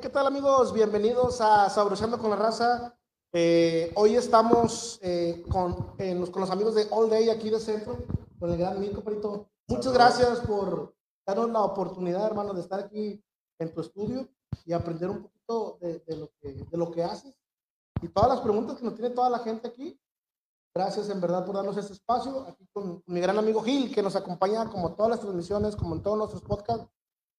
¿qué tal amigos? Bienvenidos a Sabroseando con la Raza. Eh, hoy estamos eh, con, eh, los, con los amigos de All Day aquí de Centro, con el gran Mirko Parito. Muchas gracias por darnos la oportunidad, hermano, de estar aquí en tu estudio y aprender un poquito de, de lo, que, de lo que haces. Y todas las preguntas que nos tiene toda la gente aquí. Gracias en verdad por darnos este espacio. Aquí con mi gran amigo Gil, que nos acompaña como todas las transmisiones, como en todos nuestros podcasts,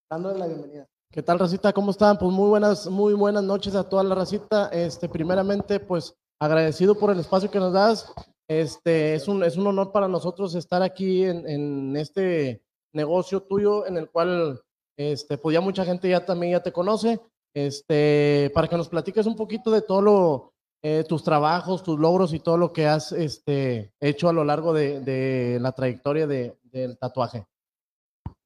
dándole la bienvenida. ¿Qué tal, Racita? ¿Cómo están? Pues muy buenas, muy buenas noches a toda la Racita. Este, primeramente, pues agradecido por el espacio que nos das. Este, es un, es un honor para nosotros estar aquí en, en este negocio tuyo en el cual, este, pues ya mucha gente ya también ya te conoce. Este, para que nos platiques un poquito de todo lo, eh, tus trabajos, tus logros y todo lo que has este, hecho a lo largo de, de la trayectoria de, del tatuaje.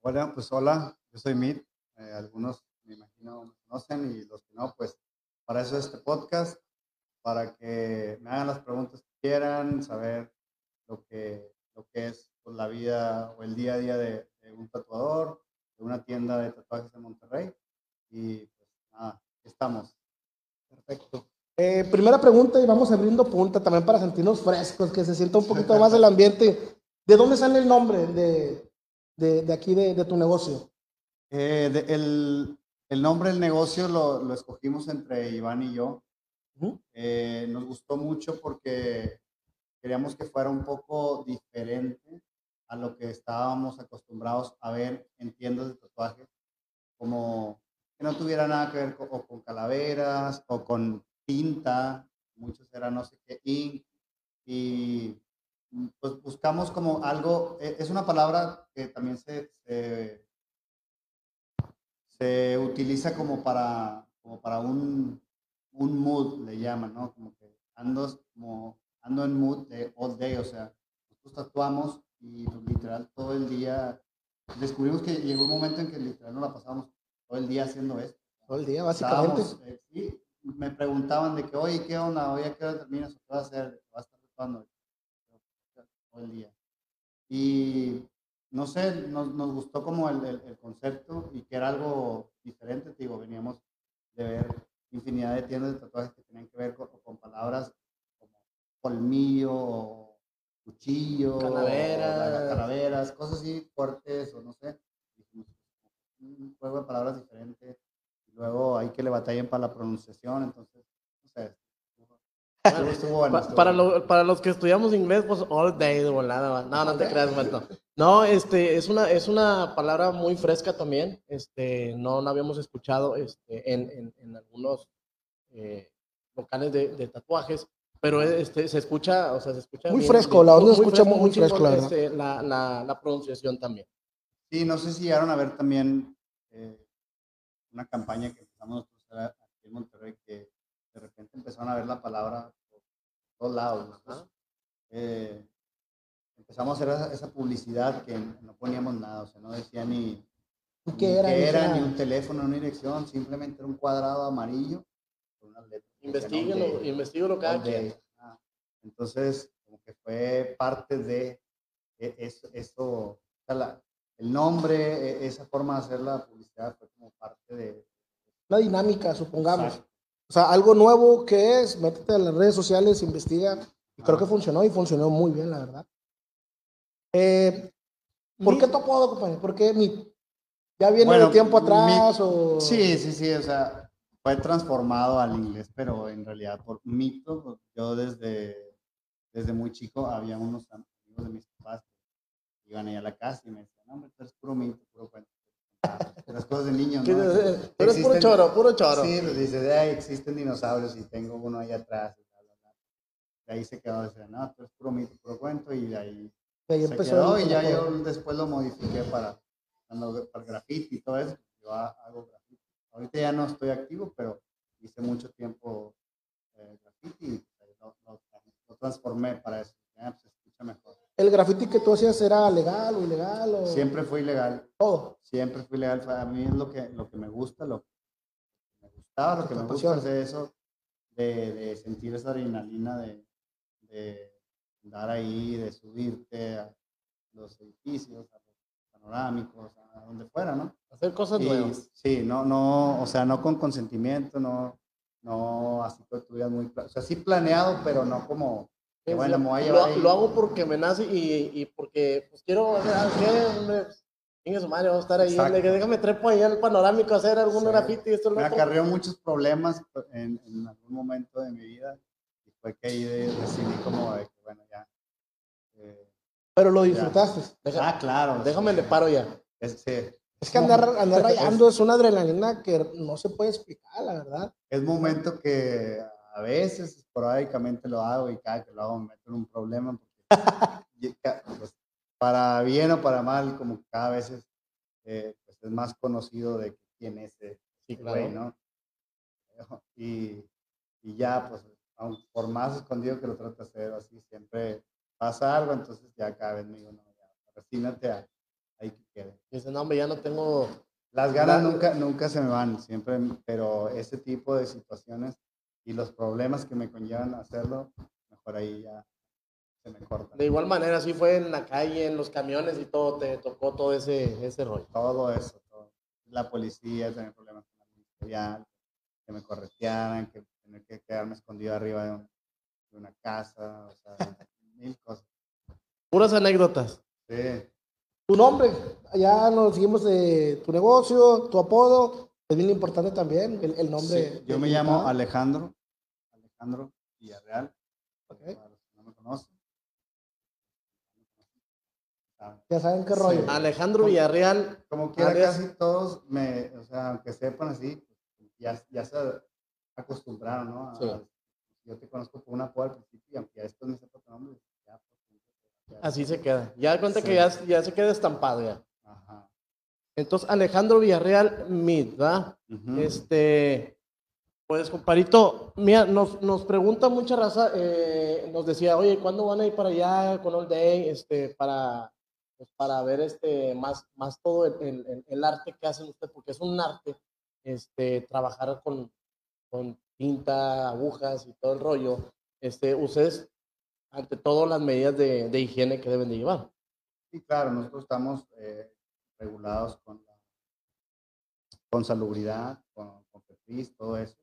Hola, pues hola, yo soy Mit. Eh, algunos me imagino me conocen y los que no, pues para eso este podcast, para que me hagan las preguntas que quieran, saber lo que, lo que es pues, la vida o el día a día de, de un tatuador, de una tienda de tatuajes en Monterrey. Y pues nada, estamos. Perfecto. Eh, primera pregunta y vamos abriendo punta también para sentirnos frescos, que se sienta un poquito más el ambiente. ¿De dónde sale el nombre de, de, de aquí de, de, tu negocio? Eh, de, el, el, nombre del negocio lo, lo, escogimos entre Iván y yo. Uh -huh. eh, nos gustó mucho porque queríamos que fuera un poco diferente a lo que estábamos acostumbrados a ver en tiendas de tatuajes, como que no tuviera nada que ver con, o con calaveras o con tinta, muchos eran no sé qué, ink, y pues buscamos como algo, e, es una palabra que también se, se, se utiliza como para, como para un, un mood, le llaman, ¿no? Como que ando, como, ando en mood de all day, o sea, nosotros tatuamos y pues, literal todo el día, descubrimos que llegó un momento en que literal no la pasábamos todo el día haciendo esto. Todo el día, básicamente. Eh, sí, me preguntaban de que, oye, ¿qué onda? Oye, ¿qué hora terminas? ¿Qué vas a hacer? ¿Vas a estar tatuando? Todo el día. Y no sé, nos, nos gustó como el, el, el, concepto y que era algo diferente, te digo, veníamos de ver infinidad de tiendas de tatuajes que tenían que ver con, con palabras como colmillo, o cuchillo, calaveras. Calaveras, cosas así fuertes o no sé, un juego de palabras diferente. Y luego hay que le batallen para la pronunciación, entonces, no sé, bueno, lo, para, los que estudiamos inglés, pues all day de volada. No, no te creas, Mato. No, este, es una, es una palabra muy fresca también. Este, no, no habíamos escuchado este, en, en, en algunos eh, locales de, de, tatuajes, pero este, se escucha, o sea, se escucha muy bien, fresco, bien, la onda muy, escucha fresco, muy, muy fresco, la, este, la, la, la, pronunciación también. Sí, no sé si llegaron a ver también eh, una campaña que empezamos nosotros aquí en Monterrey que de repente empezaron a ver la palabra por todos lados. ¿no? Eh, empezamos a hacer esa, esa, publicidad que no poníamos nada, o sea, no decía ni, ¿Qué era, ni, era, ni un teléfono, ni una dirección, simplemente era un cuadrado amarillo con unas letras. Investíguelo, investíguelo cada quien. Ah, entonces, como que fue parte de e, eso, eso o sea, la, el nombre, e, esa forma de hacer la publicidad fue como parte de... La dinámica, supongamos. Exacto. O sea, algo nuevo que es, métete a las redes sociales, investiga. Y creo que funcionó y funcionó muy bien, la verdad. Eh, ¿Por mi, qué tu compañero? ¿Por qué mi? ¿Ya viene bueno, de tiempo atrás? Mi, o... Sí, sí, sí. O sea, fue transformado al inglés, pero en realidad por mito, yo desde, desde muy chico había unos amigos de mis papás que iban ahí a la casa y me decían, no, hombre, tú eres puro mito, puro cuento las cosas de niños, ¿no? Pero es puro choro, puro choro. Sí, pues dice, de ahí existen dinosaurios y tengo uno ahí atrás. Y bla, bla, bla. De ahí se quedó, dice, no, tú es puro mito, puro cuento, y de ahí, ahí se empezó quedó, y ya yo después lo modifiqué para, para el graffiti y todo eso. Yo hago graffiti. Ahorita ya no estoy activo, pero hice mucho tiempo eh, graffiti y lo, lo, lo, transformé para eso. Ya, pues, se escucha mejor. ¿El graffiti que tú hacías era legal o ilegal? O... Siempre fue ilegal. Todo. Siempre fue ilegal. A mí es lo que, lo que me gusta, lo que me gustaba, lo que me gusta es eso, de, de, sentir esa adrenalina de, de andar ahí, de subirte a los edificios, a los panorámicos, a donde fuera, ¿no? Hacer cosas Y, nuevas. sí, no, no, o sea, no con consentimiento, no, no así que digas muy, o sea, sí planeado, pero no como, que Sí, bueno, sí. me voy a lo, llevar ahí. lo hago porque me nace y, y porque pues quiero, o sea. Hombre, Chingue su madre, vamos a estar ahí. Exacto. que Déjame trepo ahí al panorámico a hacer algún Sí. graffiti y esto me lo acarreó muchos problemas en, en algún momento de mi vida fue que ahí de- decidí como de que, bueno, ya. eh, Pero lo disfrutaste. Deja- ah, claro. déjame sí, le paro ya. Es, sí, Es que andar, andar rayando es una adrenalina que no se puede explicar, la verdad. es momento que a veces esporádicamente lo hago y cada que lo hago me meto en un problema porque pues, para bien o para mal como que cada vez es, eh, pues, es más conocido de quién es ese Sí, ese güey, claro. ¿no? Y, y ya pues aun por más escondido que lo trate de hacer así siempre pasa algo entonces ya cada vez me digo no ya resígnate a ahí que quede Dice, no, hombre, ya no tengo. las ganas nunca, nunca se me van, siempre, pero ese tipo de situaciones y los problemas que me conllevan a hacerlo, mejor ahí ya se me corta. De igual manera, sí fue en la calle, en los camiones y todo, te tocó todo ese, ese rollo. Todo eso, todo. La policía, tener problemas con la ministerial, que me corretearan, que tener que quedarme escondido arriba de, un- de una casa, o sea, mil cosas. Puras anécdotas. Sí, Tu nombre, ya nos seguimos de tu negocio, tu apodo, es bien importante también el, el nombre. sí, Yo me llamo. Alejandro, Alejandro Villarreal, Ok. para los que no me conocen. Ya saben qué Sí. rollo. Alejandro Villarreal, como quiera, Alias- casi todos, me, o sea, aunque sepan así, ya, ya se acostumbraron, ¿no? A- Sí. Yo te conozco por una apodo al principio y aunque ya después me sepa tu nombre, ya, pues, ya- así se queda. Ya de cuenta Sí. que ya, ya se queda estampado ya. Ajá. Entonces, Alejandro Villarreal Mid, ¿verdad? Este, pues, comparito, mira, nos, nos pregunta mucha raza, eh, nos decía, oye, ¿cuándo van a ir para allá con All Day? Este, para, pues, para ver este, más, más todo el, el- el- el arte que hacen ustedes, porque es un arte, este, trabajar con, con tinta, agujas y todo el rollo. Este, ustedes, ante todo, las medidas de, de higiene que deben de llevar. Sí, claro, nosotros estamos eh, regulados con, la- con salubridad, con, con FEPRIS, todo eso.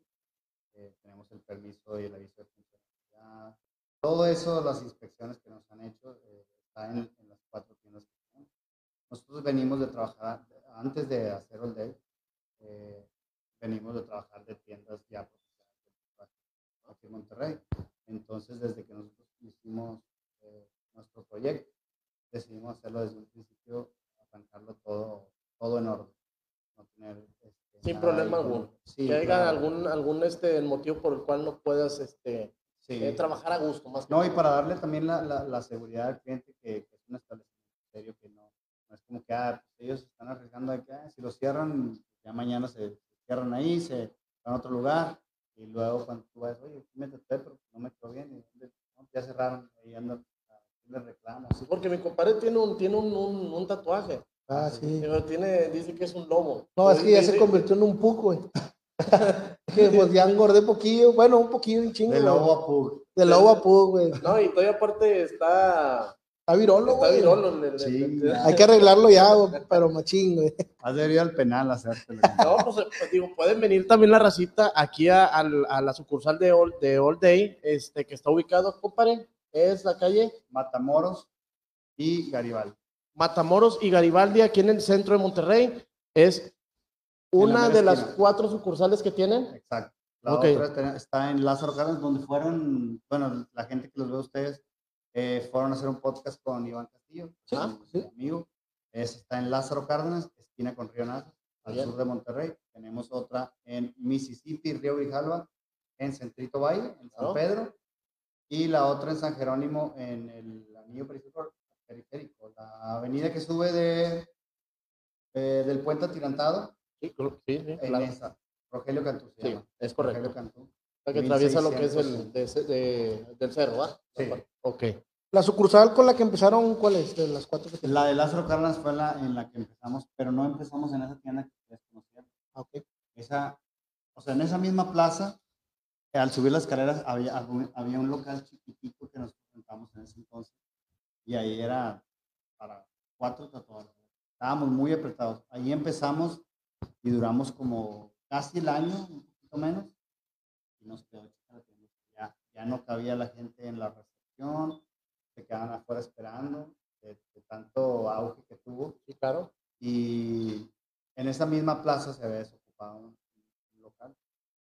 Eh, tenemos el permiso y el aviso de funcionalidad. Todo eso, las inspecciones que nos han hecho, eh, está en, en las cuatro tiendas que tenemos. Nosotros venimos de trabajar, antes de hacer All Day, eh, venimos de trabajar de tiendas ya aquí en Monterrey. Entonces, desde que nosotros hicimos eh, nuestro proyecto, decidimos hacerlo desde un principio, arrancarlo todo, todo en orden. No tener, este, Sin problema alguno. Sí, que haya algún, algún este, motivo por el cual no puedas este, Sí. eh, trabajar a gusto, más que No, y todo. para darle también la, la, la seguridad al cliente que, que es un establecimiento serio, que no, no es como que ah, pues ellos están arriesgando de que ah, si lo cierran, ya mañana se cierran ahí, se van a otro lugar, y luego cuando tú vas, oye, me traté, pero no me quedó bien, y ya cerraron, ahí anda, le reclamo. Sí, porque mi compadre tiene un, tiene un, un, un tatuaje. Ah, sí. Pero tiene, dice que es un lobo. No, es que ya se Dice- convirtió en un puco, güey. que pues ya engordé poquillo, bueno, un poquillo, un chingo. De lobo a pug. De lobo a pug, güey. No, y todavía aparte está, Está virolo, está güey. virolo. le- le- Sí, le- ya. Hay que arreglarlo ya, pero machín, güey. Has de ir al penal a hacértelo. No, pues, eh, pues, digo, pueden venir también la racita aquí a, la sucursal de All, de All Day, este, que está ubicado, compadre, es la calle Matamoros y Garibaldi. Matamoros y Garibaldi, aquí en el centro de Monterrey. Es una de las esquina. cuatro sucursales que tienen. Exacto. La otra está- está en Lázaro Cárdenas, donde fueron, bueno, la gente que los ve a ustedes, eh, fueron a hacer un podcast con Iván Castillo, Ah, mi sí. amigo. Ese está en Lázaro Cárdenas, esquina con Río Nazas, al Bien. sur de Monterrey. Tenemos otra en Mississippi, Río Grijalva, en Centrito Valle, en San Oh. Pedro. Y la otra en San Jerónimo, en el anillo periférico, periférico, la avenida que sube de, eh, del puente atirantado, Sí, sí, sí, en claro. esa. Rogelio Cantú se Sí, llama. es Rogelio correcto. Cantú. La que atraviesa lo que es 1600, el de de- del cerro, ¿va? Sí. Ok. La sucursal con la que empezaron, ¿cuál es? De las cuatro que tienen. La de Lázaro Cárdenas fue la en la que empezamos, pero no empezamos en esa tienda que ustedes conocían. Ah, ok. Esa, o sea, en esa misma plaza, al subir las escaleras había, había un local chiquitito que nos presentamos en ese entonces. Y ahí era para cuatro tatuadores. estábamos muy apretados. Ahí empezamos y duramos como casi el año, un poquito menos, y nos quedó ya, ya no cabía la gente en la recepción, se quedaban afuera esperando, de, tanto auge que tuvo. Sí, claro. Y en esa misma plaza se había desocupado un, local.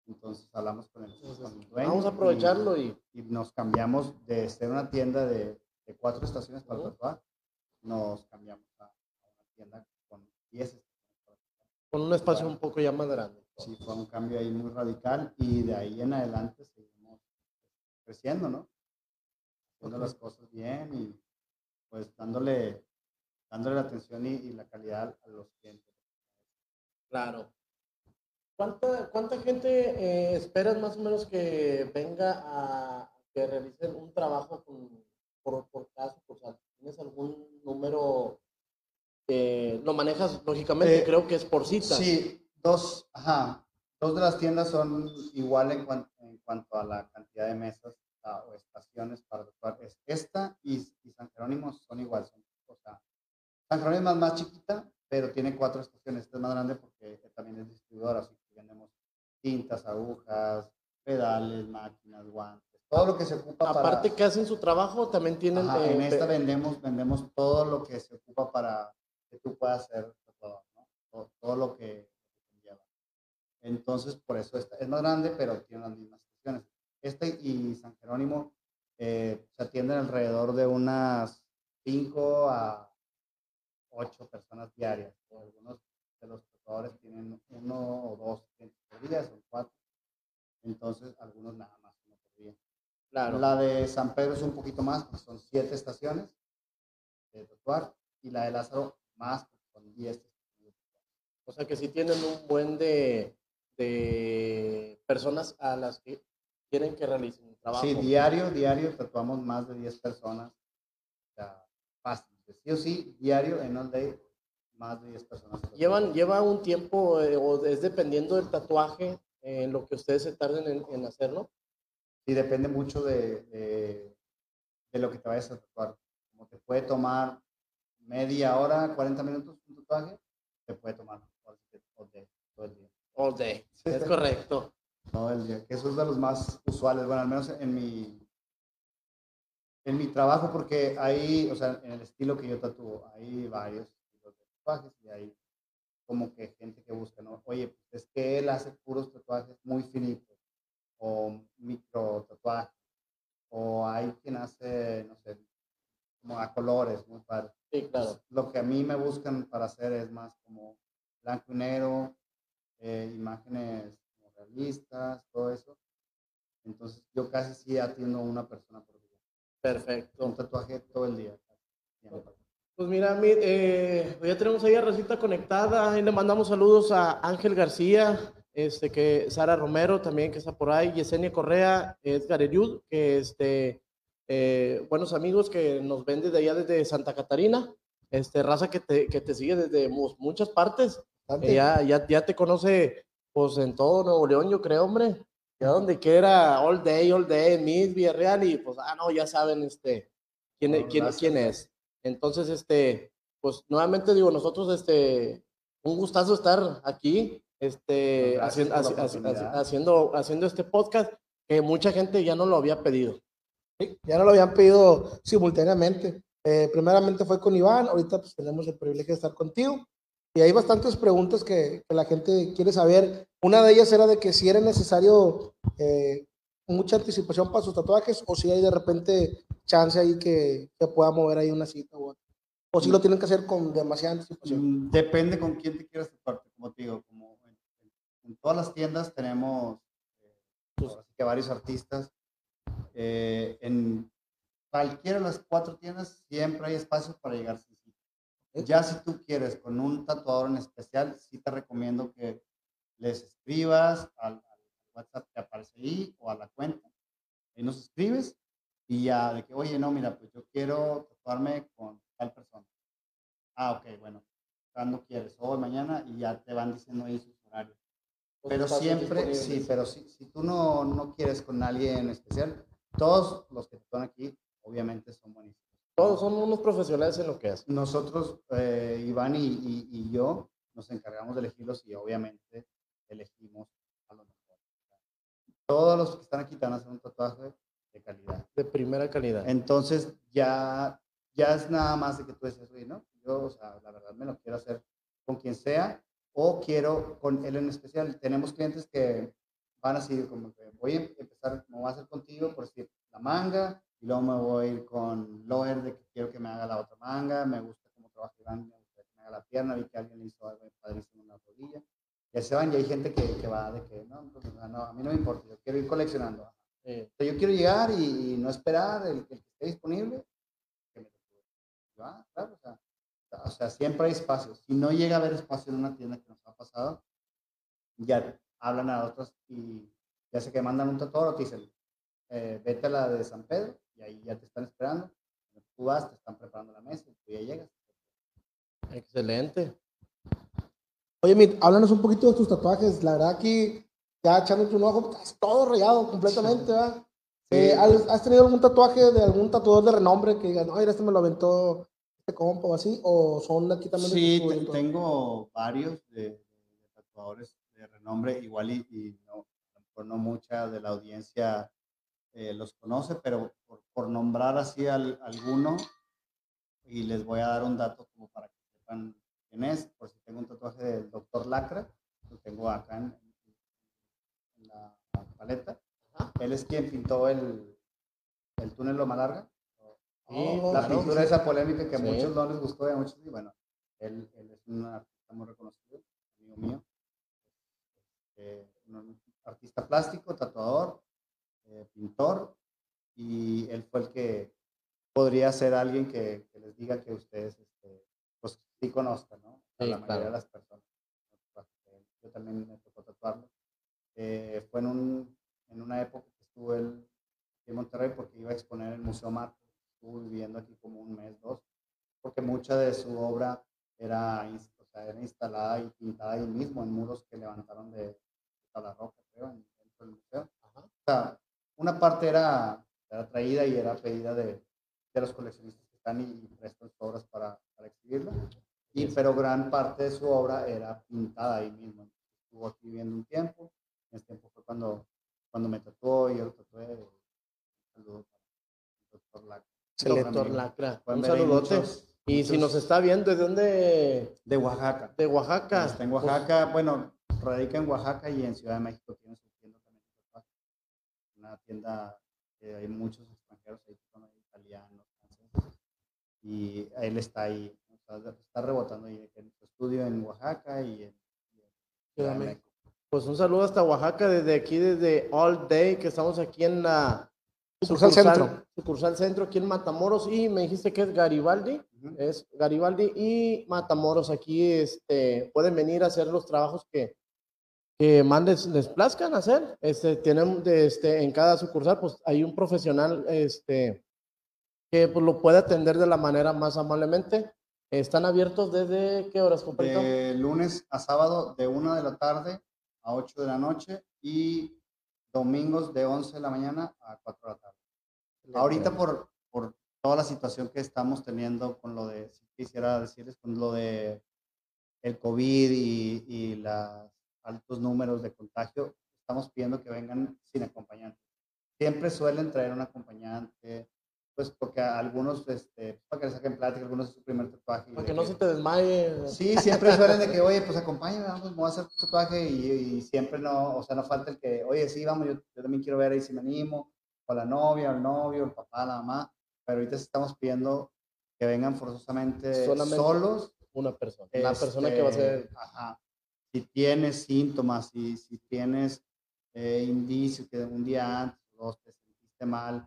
Entonces hablamos con el, dueño. Vamos a aprovecharlo y, y, nos cambiamos de ser una tienda de, de cuatro estaciones para tatuar, nos cambiamos a, una tienda con 10 estaciones Con un espacio un poco ya más grande. Sí, fue un cambio ahí muy radical y de ahí en adelante seguimos creciendo, ¿no? Haciendo las cosas bien y pues dándole, dándole la atención y, la calidad a los clientes. Claro. ¿Cuánta, cuánta gente eh, esperas más o menos que venga a que realicen un trabajo por, por caso? ¿Tienes algún número? que lo manejas lógicamente, eh, creo que es por cita. Sí, dos, ajá, dos de las tiendas son igual en, en cuanto a la cantidad de mesas o estaciones para actuar. Es esta y, San Jerónimo son igual. o sea, San Jerónimo es más chiquita, pero tiene cuatro estaciones. Esta es más grande porque también es distribuidora, así que vendemos tintas, agujas, pedales, máquinas, guantes, todo lo que se ocupa Aparte que hacen su trabajo, también tienen... en eh, esta vendemos, vendemos todo lo que se ocupa para que tú puedas hacer todo, ¿no? todo, lo que. Entonces, por eso esta es más grande, pero tiene las mismas estaciones. Este y San Jerónimo eh, se atienden alrededor de unas 5 a 8 personas diarias. Algunos de los tatuadores tienen uno o dos por día, son cuatro. Entonces, algunos nada más uno por día. Claro. La de San Pedro es un poquito más, porque son siete estaciones de tatuar. Y la de Lázaro más, porque son 10 O sea que si tienen un buen de, de personas a las que quieren que realicen un trabajo. Sí, diario, diario tatuamos más de 10 personas. O sea, fácil. Sí o sí, diario en all day, más de 10 personas. Llevan, lleva un tiempo, eh, o es dependiendo del tatuaje, en lo que ustedes se tarden en, en hacerlo. Sí, depende mucho de, de, de, lo que te vayas a tatuar. Como te puede tomar media hora, 40 minutos un tatuaje, te puede tomar todo el día. All day, es correcto todo el día, eso es de los más usuales, bueno, al menos en mi, en mi trabajo, porque hay, o sea, en el estilo que yo tatúo, hay varios estilos de tatuajes y hay como que gente que busca, ¿no? Oye, pues es que él hace puros tatuajes muy finitos o micro tatuajes, o hay quien hace, no sé, como a colores, muy padre. Sí, claro. lo que a mí me buscan para hacer es más como blanco y negro, eh, imágenes listas, todo eso. Entonces yo casi sí atiendo a una persona por día. Perfecto. Un tatuaje todo el día. Pues mira, eh, ya tenemos ahí a Rosita conectada, ahí le mandamos saludos a Ángel García, este, que Sara Romero también que está por ahí, Yesenia Correa, Edgar Eriud, que este, eh, buenos amigos que nos ven desde allá desde Santa Catarina, este, raza que te, que te sigue desde muchas partes, ya, ya, ya te conoce pues en todo Nuevo León, yo creo, hombre. Ya donde quiera, all day, all day, Miss Villarreal, y pues, ah, no, ya saben, este, quién, es, quién, quién es. Entonces, este, pues nuevamente digo, nosotros, este, un gustazo estar aquí, este, haciendo, haciendo, haciendo este podcast que mucha gente ya no lo había pedido. Sí, ya no lo habían pedido simultáneamente. Eh, primeramente fue con Iván, ahorita pues tenemos el privilegio de estar contigo. Y hay bastantes preguntas que, la gente quiere saber. Una de ellas era de que si era necesario eh, mucha anticipación para sus tatuajes o si hay de repente chance ahí que se pueda mover ahí una cita o, o si lo tienen que hacer con demasiada anticipación. Mm, depende con quién te quieras tatuar, como te digo, como en, todas las tiendas tenemos eh, que varios artistas. Eh, en cualquiera de las cuatro tiendas siempre hay espacio para llegar ya si tú quieres con un tatuador en especial, sí te recomiendo que les escribas al, WhatsApp que aparece ahí o a la cuenta. Ahí nos escribes y ya de que, oye, no, mira, pues yo quiero tatuarme con tal persona. Ah, ok, bueno, cuando quieres? Hoy, mañana, y ya te van diciendo ahí sus horarios. Pero siempre, sí, pero si, si tú no, no quieres con alguien en especial, todos los que están aquí, obviamente son buenísimos. Todos son unos profesionales en lo que hacen. Nosotros, eh, Iván y, y- y yo, nos encargamos de elegirlos y obviamente elegimos a los mejores. Todos los que están aquí te van a hacer un tatuaje de calidad. De primera calidad. Entonces ya, ya es nada más de que tú dices, oye, ¿no? Yo, o sea, la verdad me lo quiero hacer con quien sea o quiero con él en especial. Tenemos clientes que van así como que voy a empezar, me voy a hacer contigo por decir la manga y luego me voy a ir con Loher de que quiero que me haga la otra manga, me gusta cómo trabaja Iván, me gusta que me haga la pierna, vi que alguien le hizo algo padrísimo en la rodilla. Ya se van y hay gente que, que va de que no, pues, no, a mí no me importa, yo quiero ir coleccionando. Eh, yo quiero llegar y, y no esperar el, el que esté disponible. que me ah, claro, o sea, o sea, siempre hay espacio. Si no llega a haber espacio en una tienda que nos ha pasado, ya hablan a otros y ya sé que mandan un tatuador o te dicen, eh, vete a la de San Pedro y ahí ya te están esperando. Tú vas, te están preparando la mesa y tú ya llegas. excelente. Oye, Mit, háblanos un poquito de tus tatuajes. La verdad que ya echándote un ojo, estás todo rayado completamente, ¿verdad? Eh, ¿has, tenido algún tatuaje de algún tatuador de renombre que digan, oye, este me lo aventó este compa o así? ¿O son aquí también de Sí, evento? tengo varios de, de tatuadores de renombre, igual y, y no, no mucha de la audiencia eh, los conoce, pero por, por nombrar así al, alguno, y les voy a dar un dato como para que sepan quién es, por si tengo un tatuaje del doctor Lacra, lo tengo acá en, en la paleta. Él es quien pintó el, el túnel Loma Larga. Sí, Oh, La pintura esa polémica que a Sí. muchos no les gustó y a muchos sí, bueno, él, él es un artista muy reconocido, amigo mío, eh, un artista plástico, tatuador, eh, pintor, y él fue el que podría ser alguien que, que les diga que ustedes, este, pues sí conozcan, ¿no? A Sí, la mayoría claro. de las personas. Yo también me tocó tatuarlo. Eh, fue en, un, en una época que estuvo él aquí en Monterrey porque iba a exponer en el Museo Marco estuvo viviendo aquí como un mes, dos, porque mucha de su obra era, o sea, era instalada y pintada ahí mismo en muros que levantaron de, de la roca, creo, en- dentro del museo. O sea, una parte era, era traída y era pedida de, de los coleccionistas que están y, y prestan sus obras para, para exhibirla, y, pero gran parte de su obra era pintada ahí mismo. Estuvo aquí viviendo un tiempo, en ese tiempo fue cuando, cuando me tatuó y yo lo tatué. Un saludo para el doctor. Doctor. Lacra. Un saludote. muchos- Y si nos está viendo, ¿de dónde? De Oaxaca. De Oaxaca. Está en Pues, Oaxaca, bueno, radica en Oaxaca y en Ciudad de México tiene su tienda también. de tatuajes. Una tienda que hay muchos extranjeros ahí, italianos, franceses. Y él está ahí, o sea, está rebotando ahí en su estudio en Oaxaca y en, y en México. Pues un saludo hasta Oaxaca, desde aquí, desde All Day, que estamos aquí en la Sucursal Centro. Sucursal Centro, aquí en Matamoros. Y me dijiste que es Garibaldi. Ujú. Es Garibaldi y Matamoros. Aquí este, pueden venir a hacer los trabajos que, que más les, les plazcan hacer. Este, tienen de, este, en cada sucursal, pues hay un profesional este, que pues, lo puede atender de la manera más amablemente. Están abiertos desde qué horas, compadrito? De lunes a sábado de 1 de la tarde a 8 de la noche y domingos de 11 de la mañana a 4 de la tarde. Ahorita por, por toda la situación que estamos teniendo con lo de, si quisiera decirles, con lo de el COVID y, y los altos números de contagio, estamos pidiendo que vengan sin acompañante. Siempre suelen traer un acompañante, pues porque a algunos, este, para que les saquen plática, algunos es su primer tatuaje. Para que no se te desmaye. Sí, siempre suelen de que, oye, pues acompáñame, vamos, me voy a hacer tu tatuaje y, y siempre no, o sea, no falta el que, oye, sí, vamos, yo, yo también quiero ver ahí si me animo, o la novia, o el novio, el papá, la mamá, pero ahorita estamos pidiendo que vengan forzosamente Solamente solos. Una persona. La persona que va a ser. este, ajá, si tienes síntomas, si, si tienes eh, indicios que un día antes, o dos, te sentiste mal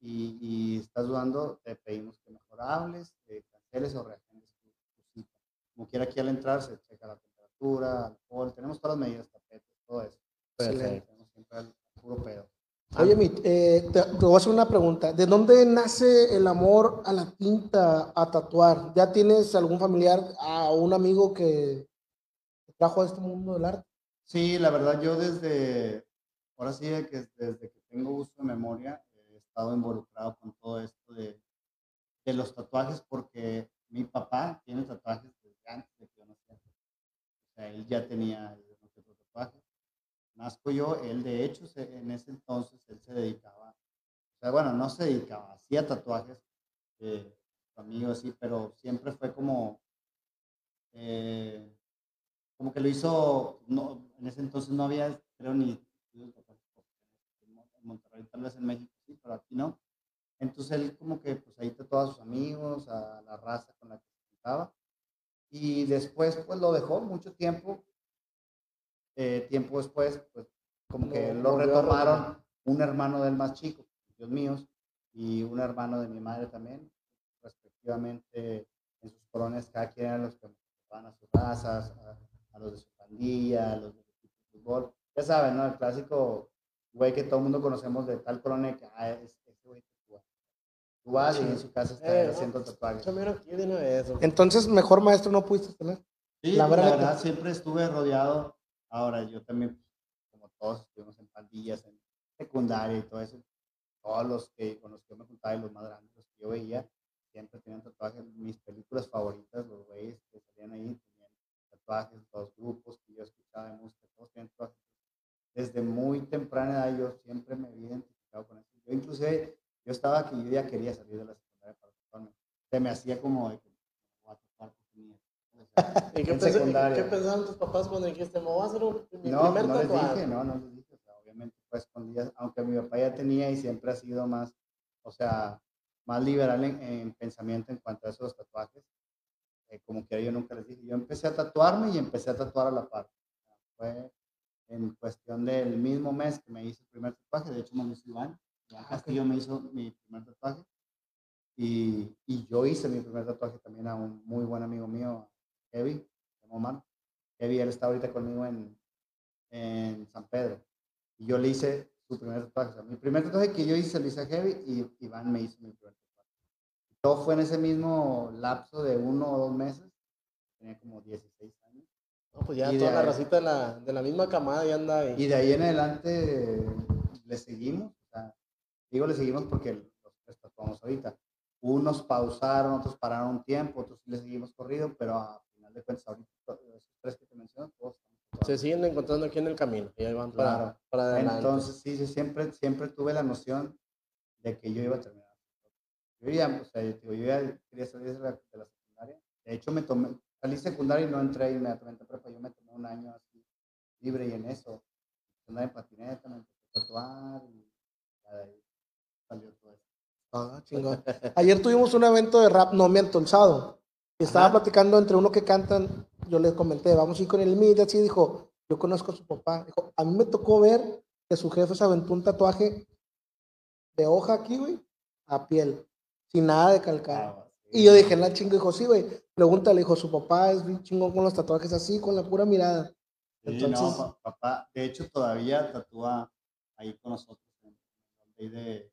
y, y estás dudando, te pedimos que mejor hables, que canceles o reagendes tu, cita. Como quiera aquí al entrar se checa la temperatura, alcohol, tenemos todas las medidas, tapetes, todo eso. Perfecto. Tenemos siempre el puro pedo. Oye, Mit, eh, te, te voy a hacer una pregunta. ¿De dónde nace el amor a la tinta, a tatuar? ¿Ya tienes algún familiar o un amigo que te trajo a este mundo del arte? Sí, la verdad yo desde, ahora sí que desde que tengo uso de memoria, he estado involucrado con todo esto de, de los tatuajes porque mi papá tiene tatuajes desde antes de que yo naciera. O sea, él ya tenía otro tatuaje. Nazco yo, él de hecho en ese entonces él se dedicaba, o sea, bueno, no se dedicaba, hacía tatuajes, eh, amigos, sí, pero siempre fue como, eh, como que lo hizo, no, en ese entonces no había, creo, ni en Monterrey, tal vez en México sí, pero aquí no. Entonces él como que pues ahí tatuó a sus amigos, a la raza con la que se juntaba. Y después pues lo dejó mucho tiempo. Eh, tiempo después pues como que lo retomaron un hermano del más chico, Dios míos, y un hermano de mi madre también, respectivamente en sus corones, cada quien eran los que van a sus razas, a, los de su pandilla, a los de su fútbol. Ya saben, ¿no? El clásico güey que todo el mundo conocemos de tal colonia que ah, es, güey Tú vas y en su casa está eh, haciendo tatuajes. Entonces, mejor maestro no pudiste tener. Sí, la verdad, siempre estuve rodeado. Ahora, yo también, como todos, estuvimos en pandillas, en secundaria y todo eso. Todos los que con los que yo me juntaba y los más grandes, los que yo veía, siempre tenían tatuajes. Mis películas favoritas, los güeyes que salían ahí, tatuajes, los grupos que yo escuchaba de música, todos tenían tatuajes. Desde muy temprana edad yo siempre me había identificado con eso. Yo inclusive yo estaba aquí, yo ya quería salir de la secundaria para tatuarme. Se me hacía como de que voy a tatuar ¿Y qué, ¿qué, pensaron tus papás cuando dijiste, me voy a hacer un, mi no, primer no les dije, no, no les dije. O sea, obviamente fue escondida, aunque mi papá ya tenía y siempre ha sido más, o sea, más liberal en, en pensamiento en cuanto a esos tatuajes. Eh, como que yo nunca les dije. Yo empecé a tatuarme y empecé a tatuar a la par. fue en cuestión del mismo mes que me hice el primer tatuaje. De hecho, me lo hizo Iván. Castillo me hizo mi primer tatuaje. Y, y, yo hice mi primer tatuaje también a un muy buen amigo mío, Kevin, Omar. Kevin, él está ahorita conmigo en, en San Pedro. Y yo le hice su primer tatuaje. mi primer tatuaje que yo hice lo hice a Kevin y Iván me hizo mi primer tatuaje. Todo fue en ese mismo lapso de uno o dos meses. Tenía como 16 años. No, pues ya toda la racita de la, de la misma camada ya anda ahí. Y de ahí en adelante le seguimos Digo, le seguimos porque los tatuamos ahorita. Unos pausaron, otros pararon un tiempo, otros le seguimos corrido, pero a final de cuentas, ahorita, esos tres que te menciono, todos se siguen encontrando aquí en el camino y ahí van para, para adelante. Entonces, sí, sí, siempre, siempre tuve la noción de que yo iba a terminar. Yo ya, o sea, yo, ya quería salir de la, de la, secundaria. De hecho, me tomé, salí secundaria y no entré inmediatamente a prepa. Yo me tomé un año así libre y en eso. Andaba en patineta, me empecé a tatuar y ya de ahí Ah, Ayer tuvimos un evento de rap, no miento, el sábado. Estaba platicando entre uno que cantan, yo les comenté, vamos a ir con el MID, así dijo, yo conozco a su papá. Dijo, a mí me tocó ver que su jefe se aventó un tatuaje de hoja aquí, güey, a piel, sin nada de calcar. Ah, y yo dije, la chingo, dijo, sí, güey, pregúntale, dijo, su papá es bien chingón con los tatuajes así, con la pura mirada. Entonces, no, papá, de hecho, todavía tatúa ahí con nosotros, en de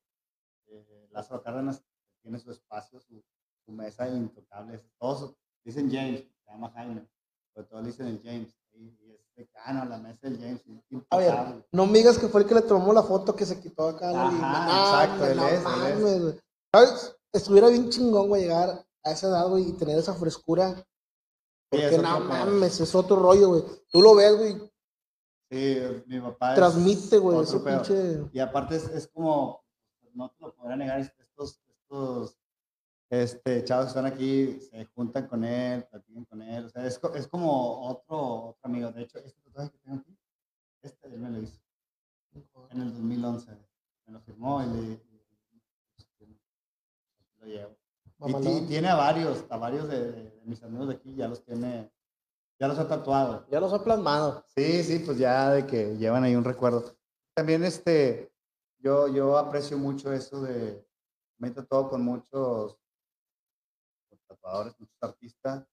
Lázaro Cárdenas tiene su espacio, su, mesa intocable. Todos dicen James, se llama Jaime, pero todos dicen el James. Y, es decano, la mesa del James. A ver, no me digas que fue el que le tomó la foto que se quitó acá. Ajá, exacto, él es, ¿Sabes? Estuviera bien chingón, güey, llegar a esa edad, güey, y tener esa frescura. Porque no mames, es otro rollo, güey. Tú lo ves, güey. Sí, mi papá. Transmite, güey, ese pinche. Y aparte es, es como no te lo podrá negar, estos, estos este, chavos que están aquí se juntan con él, platican con él, o sea, es, es como otro, otro amigo. De hecho, este tatuaje que tengo aquí, este él me lo hizo en el 2011. Me lo firmó y le, lo llevo. Y, tiene a varios, a varios de, mis amigos de aquí, ya los tiene, ya los ha tatuado. Ya los ha plasmado. Sí, sí, pues ya de que llevan ahí un recuerdo. También este, yo, yo aprecio mucho eso de, me he tatuado con muchos tatuadores, muchos artistas,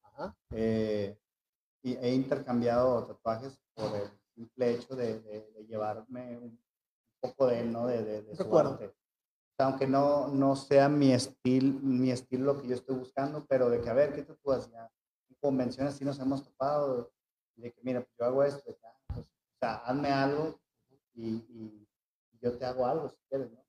eh, y he intercambiado tatuajes por el simple hecho de, de, llevarme un poco de él, ¿no? De, de, su arte. Aunque no, no sea mi estilo, mi estilo lo que yo estoy buscando, pero de que a ver, ¿qué tatúas? Ya en convenciones sí nos hemos topado, de que mira, pues yo hago esto, pues, o sea, hazme algo y, y yo te hago algo si quieres, ¿no?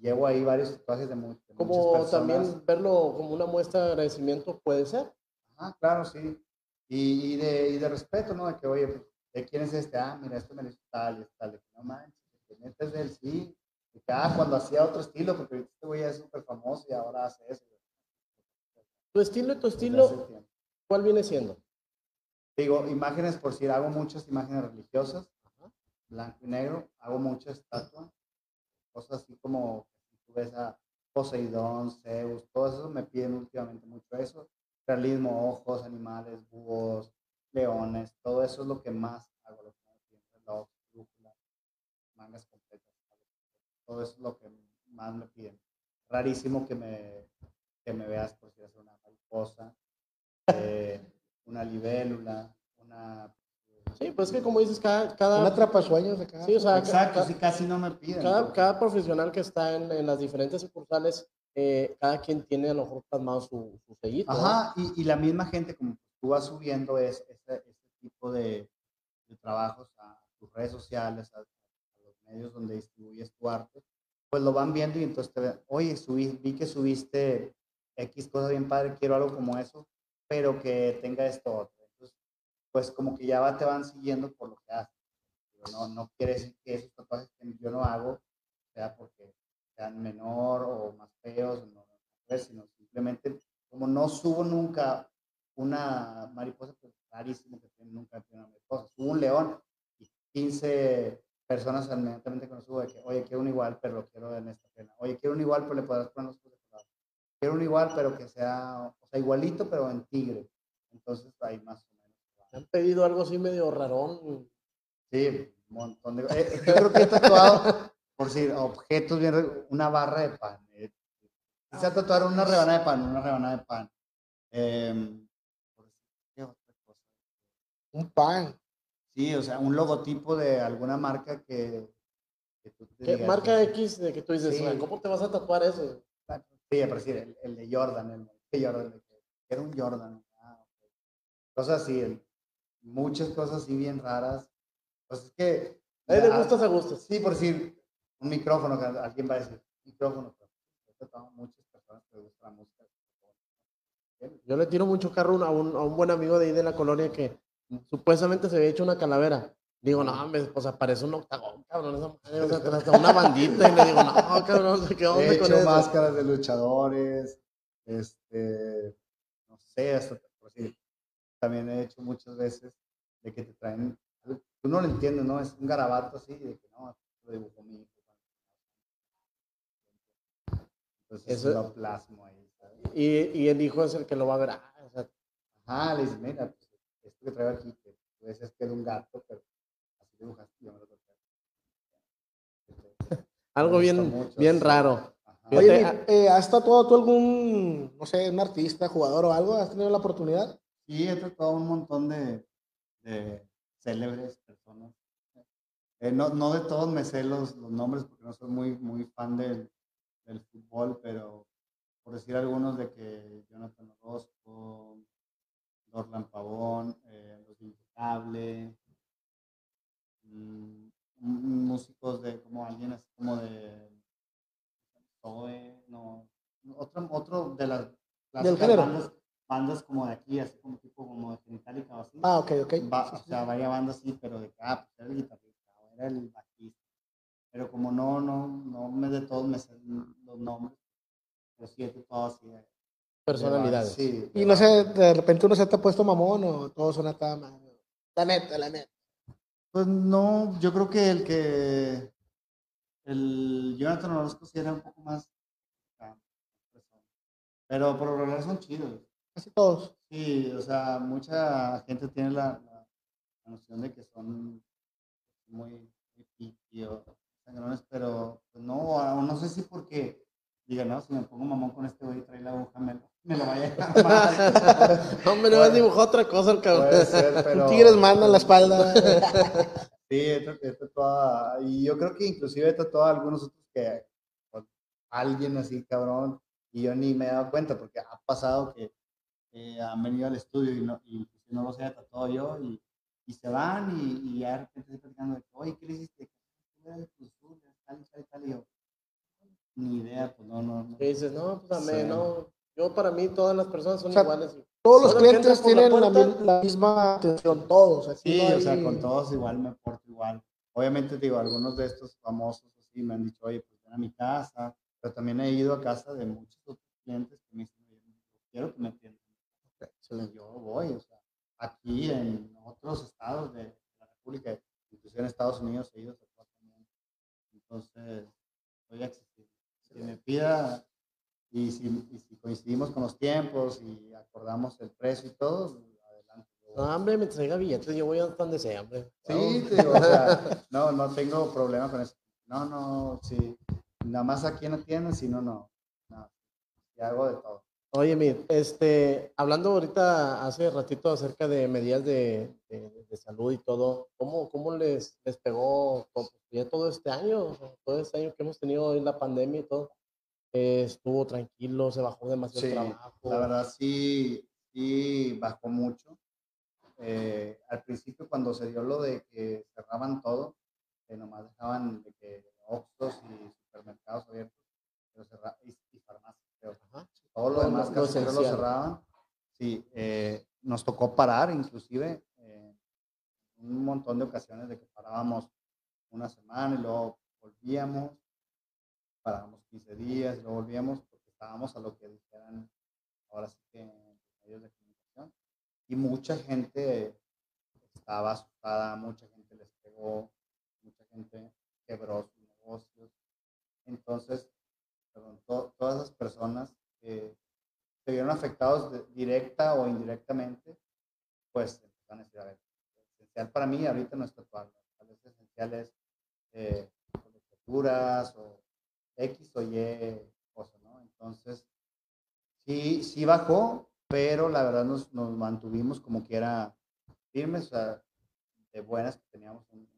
llevo ahí varios tatuajes de, mu- de Como también verlo como una muestra de agradecimiento puede ser. Ah, claro, sí. Y, y de, y de respeto, ¿no? De que, oye, pues, ¿de quién es este? Ah, mira, esto me lo hizo tal y tal. De que no manches, que neta es de él, sí. Ah, cuando hacía otro estilo, porque este güey es súper famoso y ahora hace eso. Tu estilo y tu estilo. ¿cuál viene siendo? Digo, imágenes, por si hago muchas imágenes religiosas, blanco y negro, hago muchas estatuas, cosas así como tú ves a Poseidón, Zeus, todo eso me piden últimamente mucho eso. Realismo, ojos, animales, búhos, leones, todo eso es lo que más hago, lo que más mangas todo eso es lo que más me piden. Rarísimo que me, que me veas por si hacer una mariposa, eh, una libélula, una... Sí, pues es que como dices, cada, cada, Una atrapasueños acá. sí, o sea, Exacto, sí, casi no me piden. cada, porque- cada profesional que está en, en las diferentes sucursales, eh, cada quien tiene a lo mejor plasmado su, su sellito. ¿no? Ajá, y, y la misma gente, como tú vas subiendo es, ese, ese tipo de, de trabajos a tus redes sociales, a, medios donde distribuyes tu arte, pues lo van viendo y entonces te ven, oye, subí, vi que subiste X cosas bien padre, quiero algo como eso, pero que tenga esto otro. Entonces, pues como que ya va, te van siguiendo por lo que haces. No, no quiere decir que esos tatuajes que yo no hago sea porque sean menor o más feos, no, no, sino simplemente como no subo nunca una mariposa, pues rarísimo que nunca una mariposa. Subo un león y 15 personas inmediatamente que no subo de que, oye, quiero un igual, pero lo quiero en esta pena. Oye, quiero un igual, pero le podrás poner los ojos de color. Quiero un igual, pero que sea, o sea, igualito, pero en tigre. Entonces, ahí más o menos. Me han pedido algo así medio rarón. Sí, un montón de eh, Yo creo que he tatuado, por si objetos bien, una barra de pan. Eh, quise tatuar una rebanada de pan, una rebanada de pan. Em, por decir, ¿qué otra cosa? Un pan. Sí, o sea, un logotipo de alguna marca que, que tú te ¿Qué digas, marca X de que tú dices, Sí. "Ah, ¿cómo te vas a tatuar eso? Sí, por decir, el, el de Jordan, el de Jordan, era un Jordan. ah, ok. Cosas así, el- muchas cosas así bien raras. Pues es que... A él le gustas a gustos. Sí, por decir, un micrófono, que alguien va a decir, micrófono, pero muchas personas que les gusta la música. Yo le tiro mucho carro a un, a un buen amigo de ahí de la colonia que supuestamente se había hecho una calavera. Digo, no, hombre, pues aparece un octagón, cabrón, esa madre, o sea, te- hasta una bandita y le digo, no, cabrón, ¿qué He onda con hecho eso? máscaras de luchadores, este, no sé, hasta, por decir, también he hecho muchas veces de que te traen, tú no lo entiendes, ¿no? Es un garabato así, de que no, lo dibujó mi hijo. Entonces Eso- lo plasmo ahí, ¿sabes? Y, y el hijo es el que lo va a ver. Ah, o sea, Ajá, le dice, mira, pues, esto que traigo aquí, que tú decías que era un gato, pero así dibujaste, yo me lo toqué. algo bien, mucho, bien raro. Oye, ah- mi- eh, ¿has tatuado tú algún, no sé, un artista, jugador o algo? ¿Has tenido la oportunidad? Sí, he tratado un montón de, de célebres personas. Eh, no, no de todos me sé los, los nombres porque no soy muy, muy fan del, del fútbol, pero por decir algunos de que Jonathan Orozco, Dorlan Pavón, eh, Los mm, m- músicos de como alguien así como de Zoe, no, otro, otro de las bandas, bandas como de aquí, así como tipo como de Genitalica o así. Ah, ok, ok. Va- Sí, o sí, sea, varias bandas sí, pero de ah, pues era el guitarrista, era el bajista. Pero como no, no, no me de todos me sé los nombres, sí he tratado así. de- de personalidades. Sí. Y no sé, de repente uno se te ha puesto mamón o todos son acá, man. La neta, la neta. Pues no, yo creo que el que el Jonathan Orozco sí era un poco más pero por lo regular son chidos. Casi todos. Sí, o sea, mucha gente tiene la, la- la noción de que son muy, muy piqui o sangrones, pero pues no, no sé si porque digan, no, si me pongo mamón con este güey y trae la aguja, me, me lo vaya a. Hombre, no has dibujado otra cosa, el cabrón. Puede ser, pero... Mandan la espalda. Sí, he he tatuado, y yo creo que inclusive he tatuado a algunos otros que alguien así cabrón, y yo ni me he dado cuenta, porque ha pasado que eh, han venido al estudio y no, y si no los haya tatuado yo, y, y se van, y, y ya de repente estoy platicando de oye, ¿qué le hiciste? Tal y tal y tal, y yo, ni idea, pues no, no. no. Y dices, no, pues a mí, Sí. no. Yo para mí todas las personas son O sea, iguales. Todos los clientes la tienen la, puerta. mi- la misma atención, todos. Aquí Sí, no o sea, hay- con todos igual me porto igual. Obviamente, digo, algunos de estos famosos así me han dicho, oye, pues ven a mi casa, pero también he ido a casa de muchos otros clientes que me dicen, oye, quiero que me atiendan. Entonces, yo voy, o sea, aquí en otros estados de la República, inclusive en Estados Unidos he ido a. Entonces, voy a existir. Que me pida y si, y si coincidimos con los tiempos y acordamos el precio y todo, adelante. No, hombre, mientras traiga billetes, yo voy a donde sea, hombre. Sí, te digo, o sea, no, no tengo problema con eso. No, no, sí. Nada más aquí en la tienda, si no, no. no. Y hago de todo. Oye, Mir, este, hablando ahorita hace ratito acerca de medidas de, de- de salud y todo, ¿cómo, cómo les, les pegó todo este año? Todo este año que hemos tenido hoy la pandemia y todo. Eh, estuvo tranquilo, se bajó demasiado Sí, trabajo. La verdad, sí, sí bajó mucho. Eh, al principio, cuando se dio lo de que cerraban todo, que nomás dejaban de que Oxxos y supermercados abiertos, pero cerra- y, y farmacias. Ajá. todo lo demás casi siempre lo cerraban. Sí, eh, nos tocó parar inclusive un montón de ocasiones de que parábamos una semana y luego volvíamos, parábamos 15 días y volvíamos porque estábamos a lo que dijeran ahora sí que en medios de comunicación. Y mucha gente estaba asustada, mucha gente les pegó, mucha gente quebró sus negocios. Entonces, perdón, to- todas las personas que se vieron afectados de- directa o indirectamente, pues empezaron a decir, a ver, esencial para mí ahorita no es tatuar, tal vez esencial es eh, lecturas o X o Y cosas, ¿no? Entonces, sí, sí bajó, pero la verdad nos, nos mantuvimos como que era firmes, o sea, de buenas que teníamos un-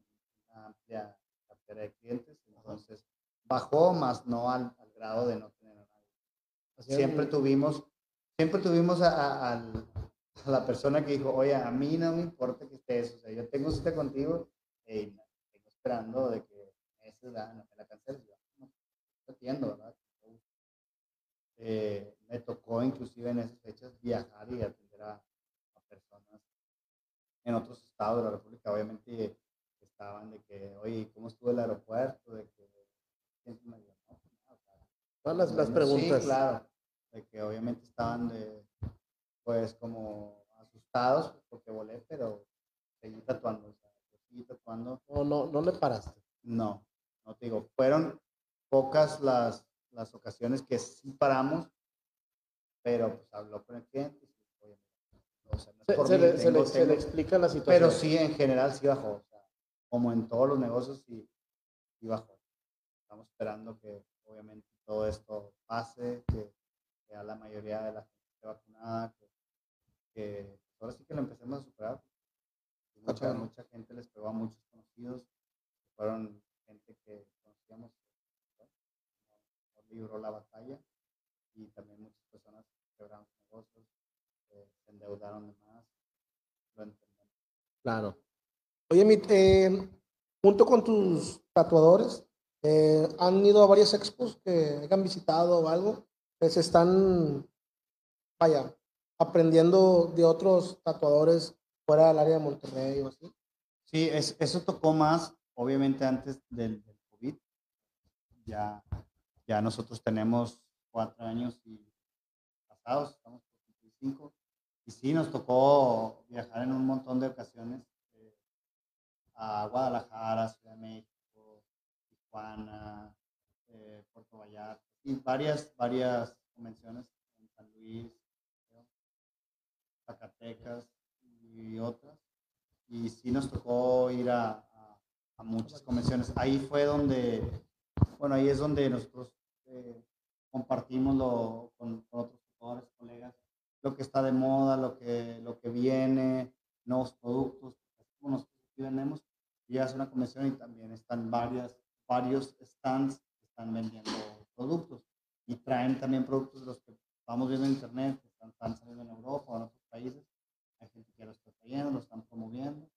una amplia cartera de clientes, entonces bajó, más no al, al grado de no tener a nadie. Siempre tuvimos, siempre tuvimos a, a- a la persona que dijo, oye, a mí no me importa que estés, o sea, yo tengo cita contigo y tengo esperando de que ya no me la canceles, no, atiendo, ¿verdad? Eh, me tocó inclusive en esas fechas viajar y atender a, a personas en otros estados de la República, obviamente estaban de que, oye, ¿cómo estuvo el aeropuerto? De que, me digo, no, pues, nada, o sea, Todas las, las preguntas. Sí, claro. De que obviamente estaban de, pues como asustados porque volé, pero seguí tatuando. O sea, seguí tatuando. No, no, no le paraste. No, no te digo, fueron pocas las, las ocasiones que sí paramos, pero pues habló con el cliente. o sea, no Se, por se mí, le, se tengo- le- se le tengo- explica la situación. pero sí, en general sí bajó. O sea, como en todos los negocios, sí, sí bajó. Estamos esperando que obviamente todo esto pase, que, que a la mayoría de la gente esté vacunada, que, que ahora sí que lo empecemos a superar. Mucha, mucha gente les pegó a muchos conocidos, fueron gente que libró la batalla y también muchas personas quebraron negocios, eh, se endeudaron de más, lo entendemos. Claro. Oye, Mit, eh, junto con tus tatuadores, eh, ¿han ido a varias expos que hayan visitado o algo? Se están, vaya, aprendiendo de otros tatuadores fuera del área de Monterrey o así. Sí, es- eso tocó más, obviamente, antes del, del COVID. Ya, ya nosotros tenemos cuatro años y pasados, estamos por cumplir cinco. Y sí, nos tocó viajar en un montón de ocasiones eh, a Guadalajara, Ciudad de México, Tijuana, eh, Puerto Vallarta, y varias, varias convenciones en San Luis, creo, Zacatecas y otras y sí nos tocó ir a, a- a muchas convenciones. Ahí fue donde, bueno, ahí es donde nosotros eh, compartimos lo, con, con otros tutores, colegas, lo que está de moda, lo que, lo que viene, nuevos productos, así como nosotros vendemos. Llegas a una convención y también están varias, varios stands que están vendiendo productos y traen también productos de los que vamos viendo en internet, que están, están saliendo en Europa o en otros países hay gente que lo está trayendo, lo están promoviendo.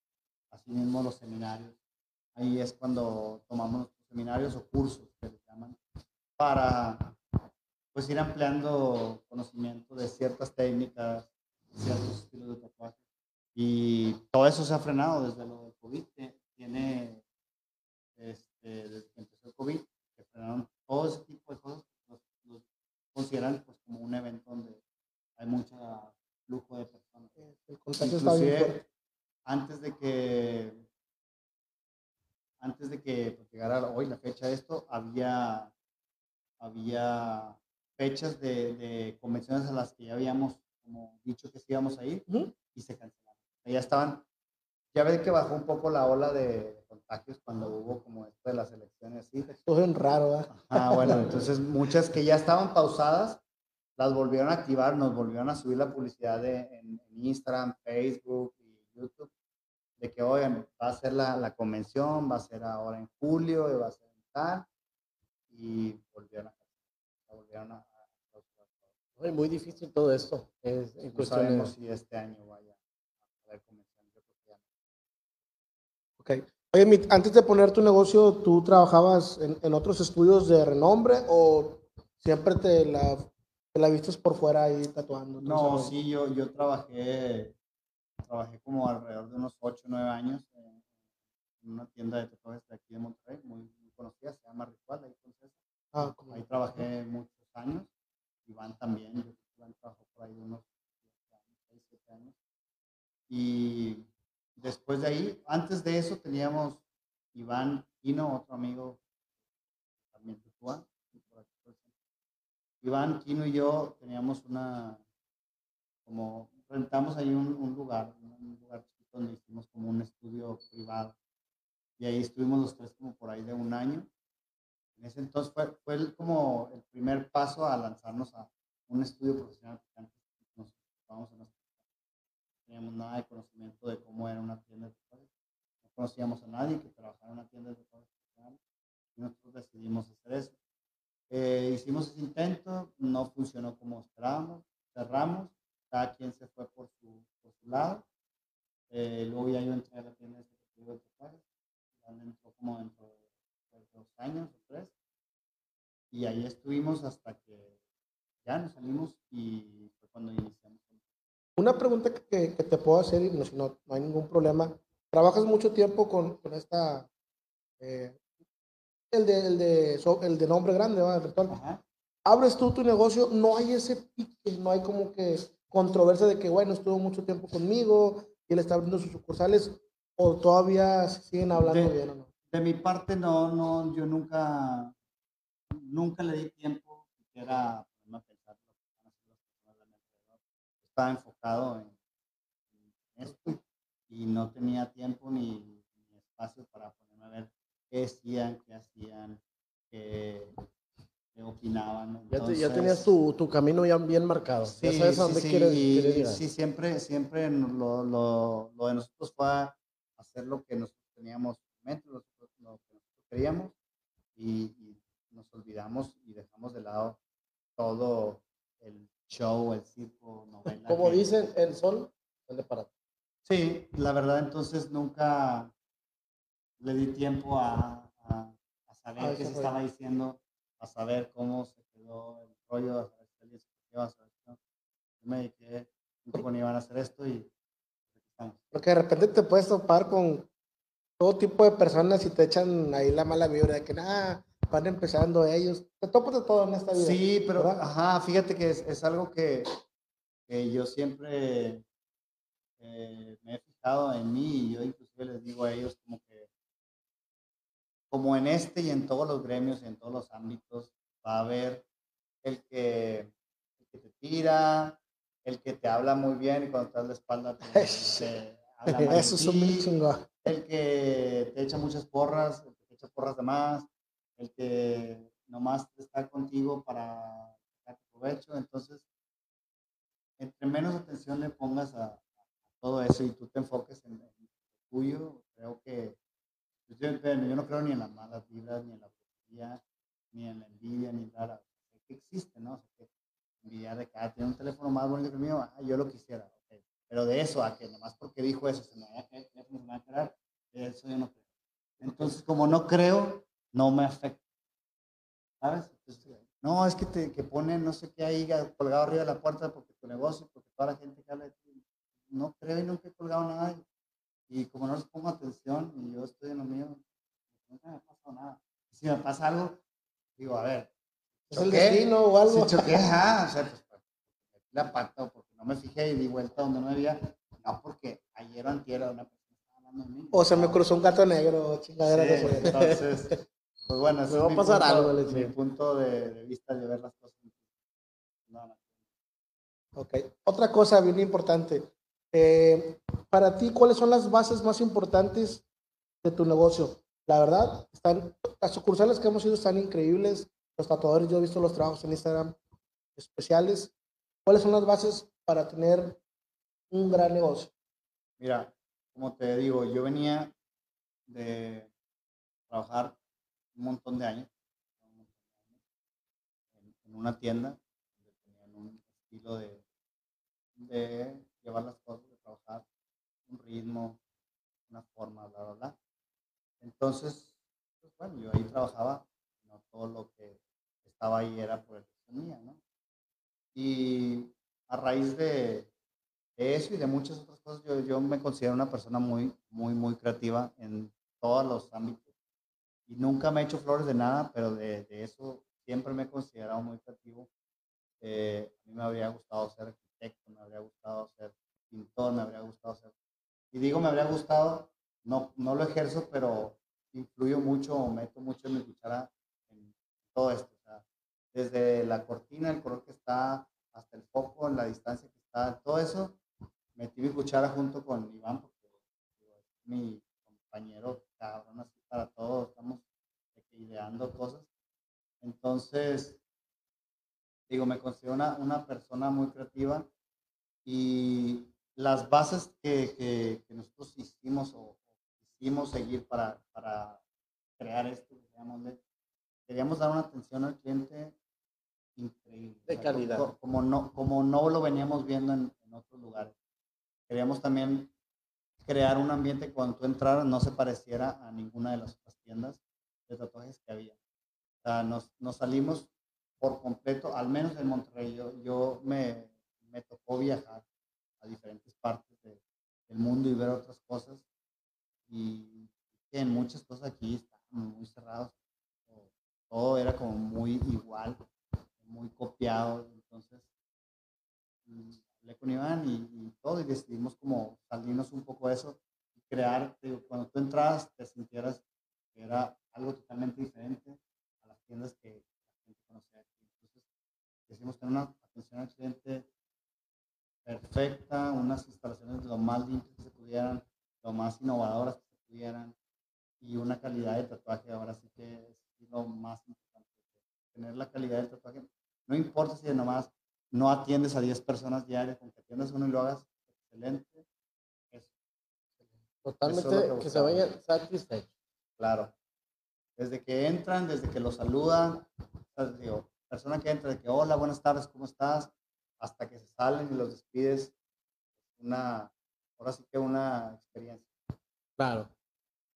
Asimismo, los seminarios. Ahí es cuando tomamos nuestros seminarios o cursos que les llaman para pues ir ampliando conocimiento de ciertas técnicas, ciertos estilos de tatuaje. Y todo eso se ha frenado desde lo del COVID. Tiene, este, desde que empezó el COVID, se frenaron todo ese tipo de cosas. Los, los consideran pues como un evento donde hay mucho flujo de personas. El contagio está bien Inclusive, antes de que antes de que pues, llegara hoy la fecha de esto, había, había fechas de, de convenciones a las que ya habíamos como dicho que sí íbamos a ir Ujú. y se cancelaron. Ya estaban, ya ves que bajó un poco la ola de contagios cuando hubo como esto de las elecciones así. Estuvo bien raro, ¿verdad? Ah, bueno, entonces muchas que ya estaban pausadas, las volvieron a activar, nos volvieron a subir la publicidad de, en, en Instagram, Facebook y YouTube, de que, oigan, va a ser la, la convención, va a ser ahora en julio, y va a ser en tal, y volvieron a, volvieron a, a. Ay, muy difícil todo esto. Es, en No cuestiones- sabemos si este año vaya a ya no. Ok. Oye, antes de poner tu negocio, ¿tú trabajabas en, en otros estudios de renombre o siempre te la, te la vistes por fuera ahí tatuando? No, Entonces, sí, yo, yo trabajé, trabajé como alrededor de unos 8 o 9 años en, en una tienda de tatuajes de aquí de Monterrey, muy conocida, se llama Ritual, ahí. Ah, como- Ahí trabajé muchos años. Iván también, yo Iván trabajó por ahí unos 6, 7 años. Y después de ahí, antes de eso teníamos Iván Quino, otro amigo también el centro. Iván Quino y yo teníamos una, como rentamos ahí un, un lugar, un lugar chiquito donde hicimos como un estudio privado. Y ahí estuvimos los tres como por ahí de un año. En ese entonces fue, fue el- como el primer paso a lanzarnos a un estudio profesional. porque antes nos ocupábamos en nuestra. No teníamos nada de conocimiento de cómo era una tienda de tatuajes. No conocíamos a nadie que trabajara en una tienda de tatuajes. Y nosotros decidimos hacer eso. Eh, hicimos ese intento, no funcionó como esperábamos, cerramos, cada quien se fue por su, por su lado. Eh, luego ya yo entré a la tienda de tatuajes, Iván entró como dentro de dos años o tres, y ahí estuvimos hasta que ya nos salimos y fue cuando iniciamos. Una pregunta que, que- te puedo hacer y no, si no, no hay ningún problema. ¿Trabajas mucho tiempo con, con esta, eh, el, de, el, de, el de nombre grande, ¿va? El? Ajá. abres tú tu negocio, no hay ese pique, no hay como que controversia de que, bueno, estuvo mucho tiempo conmigo y él está abriendo sus sucursales, o todavía siguen hablando De- bien o no. De mi parte, no, no, yo nunca, nunca le di tiempo siquiera a pensar lo que a hacer las personas. Estaba enfocado en, en esto y no tenía tiempo ni, ni espacio para ponerme a ver qué decían, qué hacían, qué, qué opinaban. Ya, te- ya Entonces, tenías tu, tu camino ya bien marcado. ya Sí, sabes a dónde sí, quieres, quieres llegar. sí, siempre, siempre lo, lo, lo de nosotros fue hacer lo que nosotros teníamos en mente, lo, que nosotros queríamos, y, y nos olvidamos y dejamos de lado todo el show, el circo, novela. Como que- dicen, el sol sale para ti. Sí, la verdad, entonces nunca le di tiempo a, a, a saber A qué se desarrollar. estaba diciendo, a saber cómo se quedó el rollo, a saber alguien se quedó, a saber no. Yo me dediqué junto con Iván a hacer esto y. Porque de repente te puedes topar con todo tipo de personas y te echan ahí la mala vibra de que nada, van empezando ellos. Te topas de todo en esta vida. Sí, pero ¿verdad? ajá, fíjate que es, es algo que, que yo siempre eh, me he fijado en mí y yo inclusive les digo a ellos como que como en este y en todos los gremios y en todos los ámbitos va a haber el que, el que te tira, el que te habla muy bien y cuando te das la espalda te, te habla mal Eso es un chingón. el que te echa muchas porras, el que te echa porras de más, el que nomás está contigo para sacar provecho. Entonces, entre menos atención le pongas a, a todo eso y tú te enfoques en, en lo tuyo, creo que pues, yo, yo no creo ni en las malas vibras, ni en la porquería, ni en la envidia, ni nada. Sé que existe, ¿no? O sea, que envidiar de que ah, tiene un teléfono más bonito que el mío, ah, yo lo quisiera. ok. Pero de eso a que nomás porque dijo eso se me va a quedar, eso yo no creo. Entonces, como no creo, no me afecta. ¿Sabes? Entonces, no, es que te que ponen no sé qué ahí colgado arriba de la puerta porque tu negocio, porque toda la gente que habla de ti. No creo y nunca he colgado nada. Y, como no les pongo atención y yo estoy en lo mío, nunca me ha pasado nada. Si me pasa algo, digo, a ver. ¿Es el destino o algo? Si choqué, ajá, o sea, pues, la pata porque no me fijé y di vuelta donde no había. No, porque ayer o antier una persona estaba hablando de mí. O se me cruzó un gato negro, chingadera sí, Entonces, pues bueno, ese va es a pasar punto, algo, mi punto de, de, vista de ver las cosas. No, no. Ok. Otra cosa bien importante. Eh, para ti, ¿cuáles son las bases más importantes de tu negocio? La verdad, están, las sucursales que hemos ido están increíbles. Los tatuadores, yo he visto los trabajos en Instagram especiales. ¿Cuáles son las bases para tener un gran negocio? Mira, como te digo, yo venía de trabajar un montón de años en, una tienda donde tenían un estilo de, llevar las cosas, de trabajar, un ritmo, una forma, bla, bla, bla. Entonces, pues bueno, yo ahí trabajaba, todo lo que estaba ahí era por el mía, ¿no? Y a raíz de eso y de muchas otras cosas, yo, yo me considero una persona muy, muy, muy creativa en todos los ámbitos. Y nunca me he hecho flores de nada, pero de, eso siempre me he considerado muy creativo. Eh, a mí me habría gustado ser arquitecto, me habría gustado ser pintor, me habría gustado ser... Y digo me habría gustado, no, no lo ejerzo, pero influyo mucho, meto mucho en mi cuchara todo esto. O desde la cortina, el color que está, hasta el foco, la distancia que está, todo eso, metí mi cuchara junto con Iván, porque es mi compañero cabrón, así para todos, estamos ideando cosas. Entonces, digo, me considero una, persona muy creativa y las bases que, nosotros hicimos o, hicimos seguir para, crear esto, digamos, queríamos dar una atención al cliente increíble. De calidad. Como, no, como no lo veníamos viendo en, en, otros lugares. Queríamos también crear un ambiente que cuando tú entraras no se pareciera a ninguna de las otras tiendas de tatuajes que había. O sea, nos, nos salimos por completo, al menos en Monterrey. Yo, yo me, me tocó viajar a diferentes partes de, del mundo y ver otras cosas. Y que en muchas cosas aquí estaban muy cerrados. Todo era como muy igual muy copiado. Entonces, mm, hablé con Iván y, y, todo y decidimos como salirnos un poco de eso y crear, digo, cuando tú entras te sintieras que era algo totalmente diferente a las tiendas que la gente conocía. Entonces, decidimos tener una atención al cliente perfecta, unas instalaciones lo más limpias que se pudieran, lo más innovadoras que se pudieran y una calidad de tatuaje ahora sí que es lo más importante tener la calidad del tatuaje no importa si nomás no atiendes a 10 personas diarias, con que atiendas uno y lo hagas excelente. Eso. Totalmente que, se vayan satisfechos. Claro. Desde que entran, desde que lo saludan, digo, persona que entra, de que hola, buenas tardes, ¿cómo estás? Hasta que se salen y los despides. Una, ahora sí que una experiencia. Claro.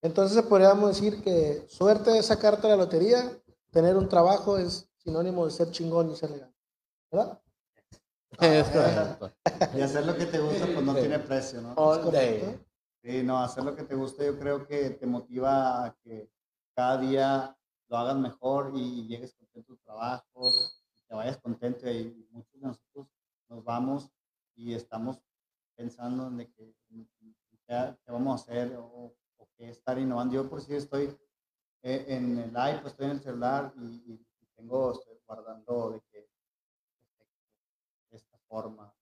Entonces podríamos decir que suerte de sacarte la lotería, tener un trabajo es sinónimo de ser chingón y ser legal. ¿Verdad? y hacer lo que te gusta, pues no tiene precio, ¿no? All day. Sí, no, hacer lo que te gusta yo creo que te motiva a que cada día lo hagas mejor y llegues contento a tu trabajo, te vayas contento y muchos de nosotros nos vamos y estamos pensando en de que, qué, vamos a hacer o, qué estar innovando. Yo por si estoy eh, en el iPad, estoy en el celular y, y tengo, estoy guardando de que esta forma,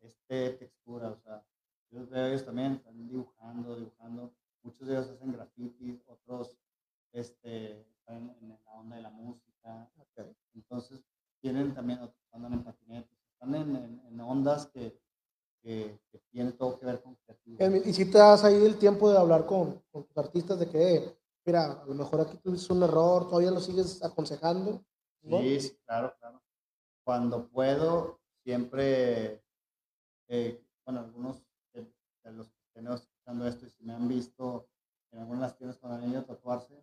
este textura, o sea, yo veo ellos también están dibujando, dibujando, muchos de ellos hacen grafitis, otros este, están en, la onda de la música, entonces tienen también, otros andan en patinetes, están en, en, ondas que, tiene todo que ver con creatividad. Y si te das ahí el tiempo de hablar con, tus artistas de que, mira, a lo mejor aquí tuviste un error, todavía lo sigues aconsejando. Sí, sí, claro, claro. Cuando puedo, siempre, eh, bueno, algunos de, los que estén escuchando esto y si me han visto en algunas tiendas cuando han ido a tatuarse,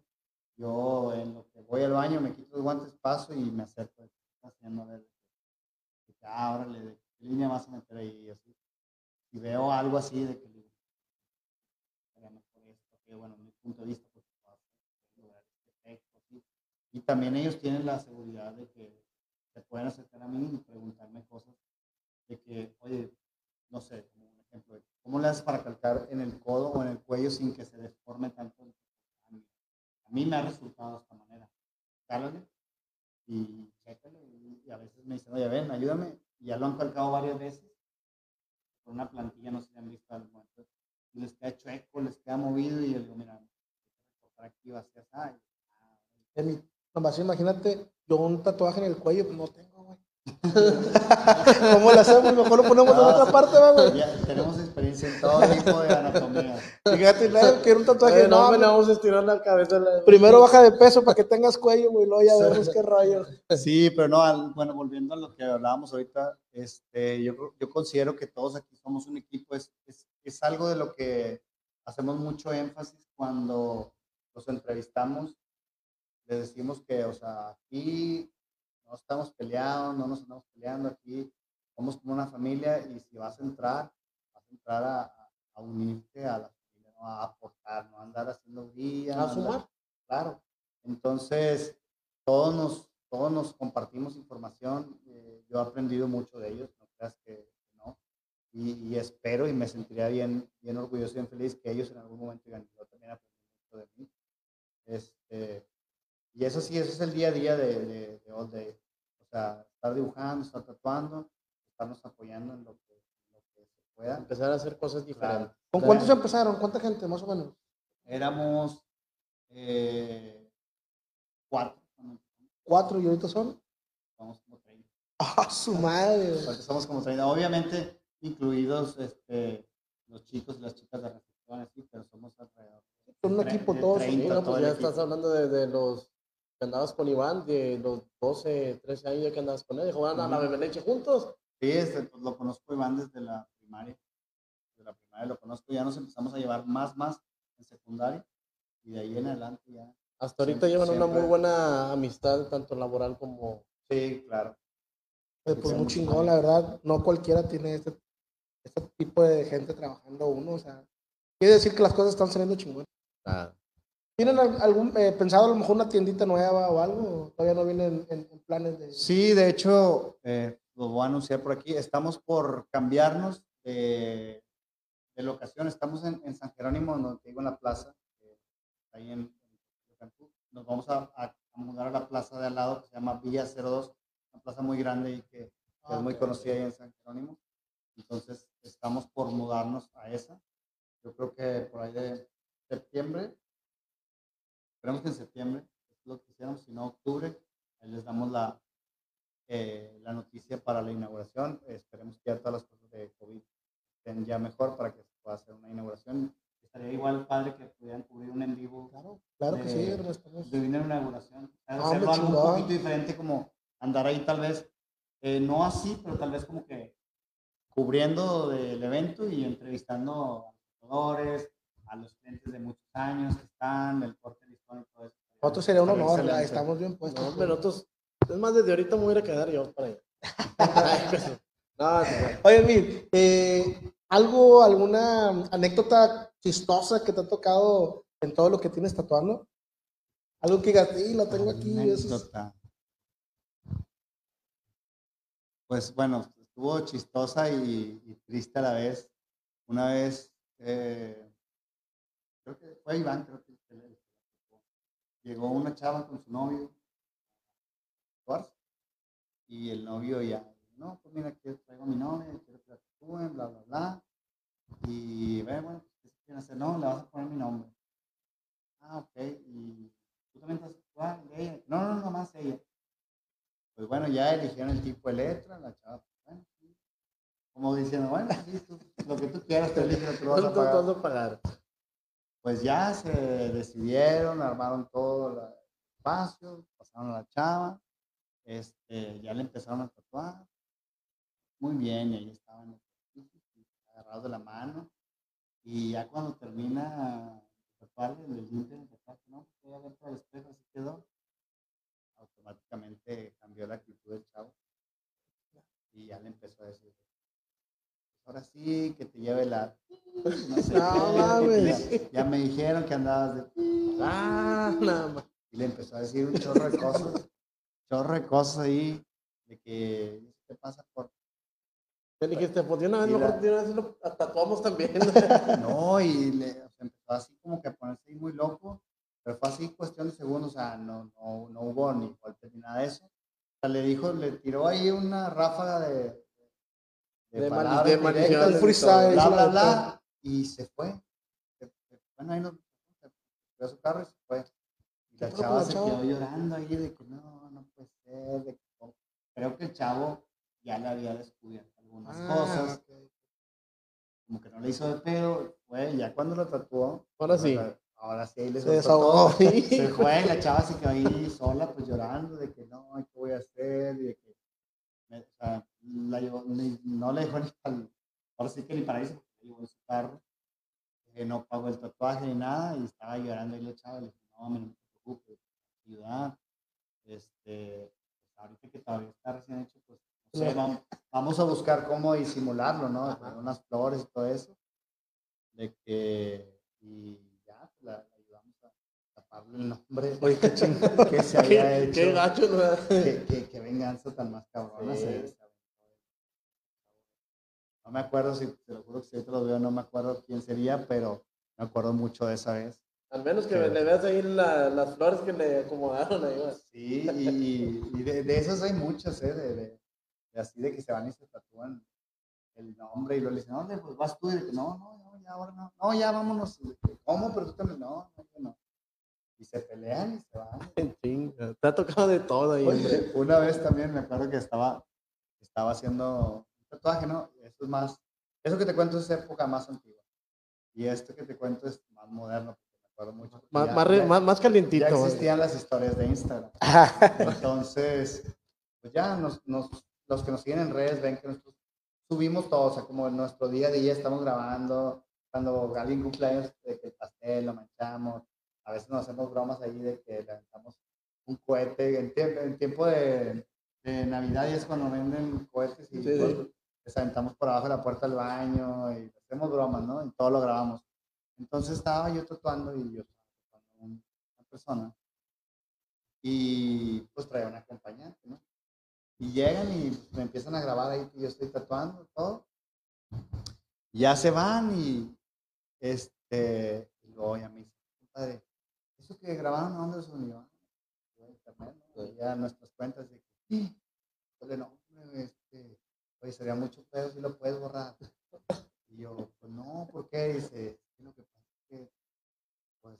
yo en lo que voy al baño me quito los guantes, paso y me acerco haciendo a ah, ver de qué línea vas a meter ahí, así que digo, sería mejor esto, que bueno, mi punto de vista, pues, este. Y también ellos tienen la seguridad de que se pueden acercar a mí y preguntarme cosas de que, oye, no sé, como un ejemplo, ¿cómo le haces para calcar en el codo o en el cuello sin que se deforme tanto? A mí me ha resultado de esta manera. Cálale y chécale. Y a veces me dicen, oye, ven, ayúdame. Ya lo han calcado varias veces. Con una plantilla no se han visto al momento. Y les queda chueco, les queda movido. Y digo, mira, por aquí va a ser así. Nomás imagínate, yo un tatuaje en el cuello, pues no tengo. ¿Cómo lo hacemos? Mejor lo ponemos en otra parte, güey. Ya tenemos experiencia en todo tipo de anatomía. Fíjate, nadie quiere un tatuaje. Oye, no, no, me le vamos a estirar la cabeza. la- Primero baja de peso para que tengas cuello, güey, luego ya vemos qué rollo. Sí, pero no, al- bueno, volviendo a lo que hablábamos ahorita, este, yo, yo considero que todos aquí somos un equipo, es, es, es algo de lo que hacemos mucho énfasis cuando los entrevistamos, les decimos que, o sea, aquí no estamos peleados, no nos andamos peleando, aquí somos como una familia y si vas a entrar, vas a entrar a, a- unirte a la familia, ¿no? a aportar, no a andar haciendo guía. A andar- sumar. Claro. Entonces, todos nos, todos nos compartimos información. eh, yo he aprendido mucho de ellos, no creas que no. Y, y espero y me sentiría bien, bien orgulloso y bien feliz que ellos en algún momento digan, yo también aprendí mucho de mí. Este, y eso sí, eso es el día a día de, de, de All Day. O sea, estar dibujando, estar tatuando, estarnos apoyando en lo que, lo que se pueda. Empezar a hacer cosas diferentes. Claro. ¿Con cuántos empezaron? ¿Cuánta gente, más o menos? Éramos eh, cuatro. Cuatro y ahorita son. Vamos como 30. ¡Ah, su madre! Ahorita somos como 30. Obviamente, incluidos este, los chicos y las chicas de recepción, así, pero somos alrededor. Son un equipo todos, Sí, 30 no, pues ya equipo. estás hablando de, de los que andabas con Iván, de los 12, 13 años que andabas con él, jugaban a la bebé leche juntos. Sí, este, pues, lo conozco Iván desde la primaria. Desde la primaria lo conozco. Ya nos empezamos a llevar más, más en secundaria. Y de ahí en adelante ya. Hasta ahorita Siempre- llevan una muy buena amistad, tanto laboral como... Sí, claro. Eh, Pues muy chingón, la verdad. No cualquiera tiene este, este tipo de gente trabajando uno. O sea, quiere decir que las cosas están saliendo chingón. Ah, ¿Tienen al- algún eh, pensado a lo mejor una tiendita nueva o algo? ¿O todavía no vienen en, en planes de.? Sí, de hecho, eh, lo voy a anunciar por aquí. Estamos por cambiarnos de, de locación. Estamos en, en San Jerónimo, donde te digo, en la plaza, eh, ahí en, en Cancún. Nos vamos a, a- a mudar a la plaza de al lado, que se llama Villa 02, una plaza muy grande y que Ah, es muy ok, conocida ahí en San Jerónimo. Entonces, estamos por mudarnos a esa. Yo creo que por ahí de septiembre, esperemos que en septiembre, es lo que hicieron, si no octubre, ahí les damos la, eh, la noticia para la inauguración. Esperemos que ya todas las cosas de COVID estén ya mejor para que se pueda hacer una inauguración. Estaría igual padre que pudieran cubrir un en vivo Claro, claro que sí, de- estamos- de una inauguración. Ah, Hacerlo hombre, algo un poquito diferente, como andar ahí tal vez, eh, no así, pero tal vez como que cubriendo del evento y entrevistando a los jugadores, a los clientes de muchos años que están, el corte eso. Otro sería un honor, estamos bien no, puestos. nosotros... Es más, desde ahorita me voy a quedar yo para allá. Pues, no, sí. Oye, Mir, eh, ¿algo, alguna anécdota chistosa que te ha tocado en todo lo que tienes tatuando? Algo que digas, sí, lo tengo aquí. eso es- Anécdota. Pues bueno, estuvo chistosa y, y triste a la vez. Una vez, eh, creo que fue Iván, creo que, llegó una chava con su novio y el novio ya, no, pues mira, aquí traigo a mi novia, quiero que la tatúen, bla, bla, bla. Y bueno, pues, ¿qué quieren hacer? No, le vas a poner mi nombre. Ah, ok, y tú también tatuar, y ella, no, no, no, más ella. Pues bueno, ya eligieron el tipo de letra, la chava, pues, bueno, como diciendo, bueno, tú, lo que tú quieras, te eliges lo que vas a ¿Cuánto pagar. Pues ya se decidieron, armaron todo el espacio, pasaron a la chava, este, ya le empezaron a tatuar. Muy bien, y ahí estaban agarrados de la mano. Y ya cuando termina tatuarle, le limpia el tatuaje, no, voy a ver el espejo, así quedó. Automáticamente cambió la actitud del chavo. Y ya le empezó a decir, ahora sí, que te lleve la... No sé No qué, mames. ya, ya me dijeron que andabas de... Ah, nada más. Y le empezó a decir un chorro de cosas, chorro de cosas ahí, de que, ¿qué pasa por...? Le dijiste, pues de una vez mejor de una vez lo tatuamos también. No, y le, o sea, empezó así como que a ponerse ahí muy loco, pero fue así cuestión de segundos, o sea, no, no, no hubo ni golpe ni nada de eso. O sea, le dijo, le tiró ahí una ráfaga de, De palabras de directas, freestyle, bla, bla, la bla, y se fue. Se- se- Bueno, ahí se subió a su carro y se fue. Y la ¿Qué pasó chava se chava? quedó llorando ahí de que no, no puede ser. De que, no. Creo que el chavo ya le había descubierto algunas Ah, cosas ok. como que no le hizo de pedo, fue, ya cuando lo tatuó, Ahora sí. ahora- ahora sí ahí le Se desahogó. todo. Se fue la chava se quedó ahí sola, pues llorando de que no, ¿qué voy a hacer? Y de que, o sea, la llevó- ni- no le dejó ni para, ahora sí que ni para irse, porque la llevó en su carro, que no pagó el tatuaje ni nada, y estaba llorando ahí la chava, y le dije, no, no te preocupes, ayuda, este, pues, ahorita que todavía está recién hecho, pues, no sé, vamos, vamos a buscar cómo disimularlo, ¿no? Ajá. Con unas flores y todo eso, de que, y ya, pues, la, la ayudamos a taparle el nombre Oye, qué chingón. que se había ¿Qué, hecho. qué gacho, ¿no? Qué, qué- qué venganza tan más cabrona Sí. se-. No me acuerdo si, te lo juro que si ahorita lo veo, no me acuerdo quién sería, pero me acuerdo mucho de esa vez. Al menos que Sí. le veas ahí la- las flores que le acomodaron ahí. va. Sí, y, y de, de esas hay muchas, ¿eh? De, de- de así de que se van y se tatúan el nombre y luego le dicen, ¿dónde? Pues vas tú. Y que, no, no, no, ya ahora no. No, ya vámonos. Que, ¿Cómo? Pero tú también, no, no, no. Y se pelean y se van. Chinga, Te ha tocado de todo ahí. Oye, una vez también me acuerdo que estaba, estaba haciendo tatuaje, ¿no? Eso es más, eso que te cuento es época más antigua. Y esto que te cuento es más moderno, porque me acuerdo mucho. Más, ya- más, ya- más, más ya existían las historias de Instagram. Entonces, pues ya nos, nos- los que nos siguen en redes ven que nosotros subimos todo, o sea, como en nuestro día a día estamos grabando, cuando alguien cumpleaños, de que el pastel lo manchamos, a veces nos hacemos bromas ahí de que le aventamos un cohete, en, tiempo en tiempo de, de Navidad y es cuando venden cohetes y Sí, sí. Les aventamos por abajo de la puerta del baño y hacemos bromas, ¿no? Y todo lo grabamos. Entonces estaba yo tatuando y yo estaba tatuando a un- una persona y pues traía una acompañante, ¿no? Y llegan y pues, me empiezan a grabar ahí que yo estoy tatuando todo. Ya se van y este, y luego ya me dice, padre, eso que grabaron, ¿a ¿dónde lo subieron? Yo, "A internet, ¿no? Y ya nuestras cuentas de que, "Sí". Yo, no, este, oye, sería mucho pedo si lo puedes borrar. Y yo, pues no, ¿por qué? Dice, "Es que lo que pasa es que, pues,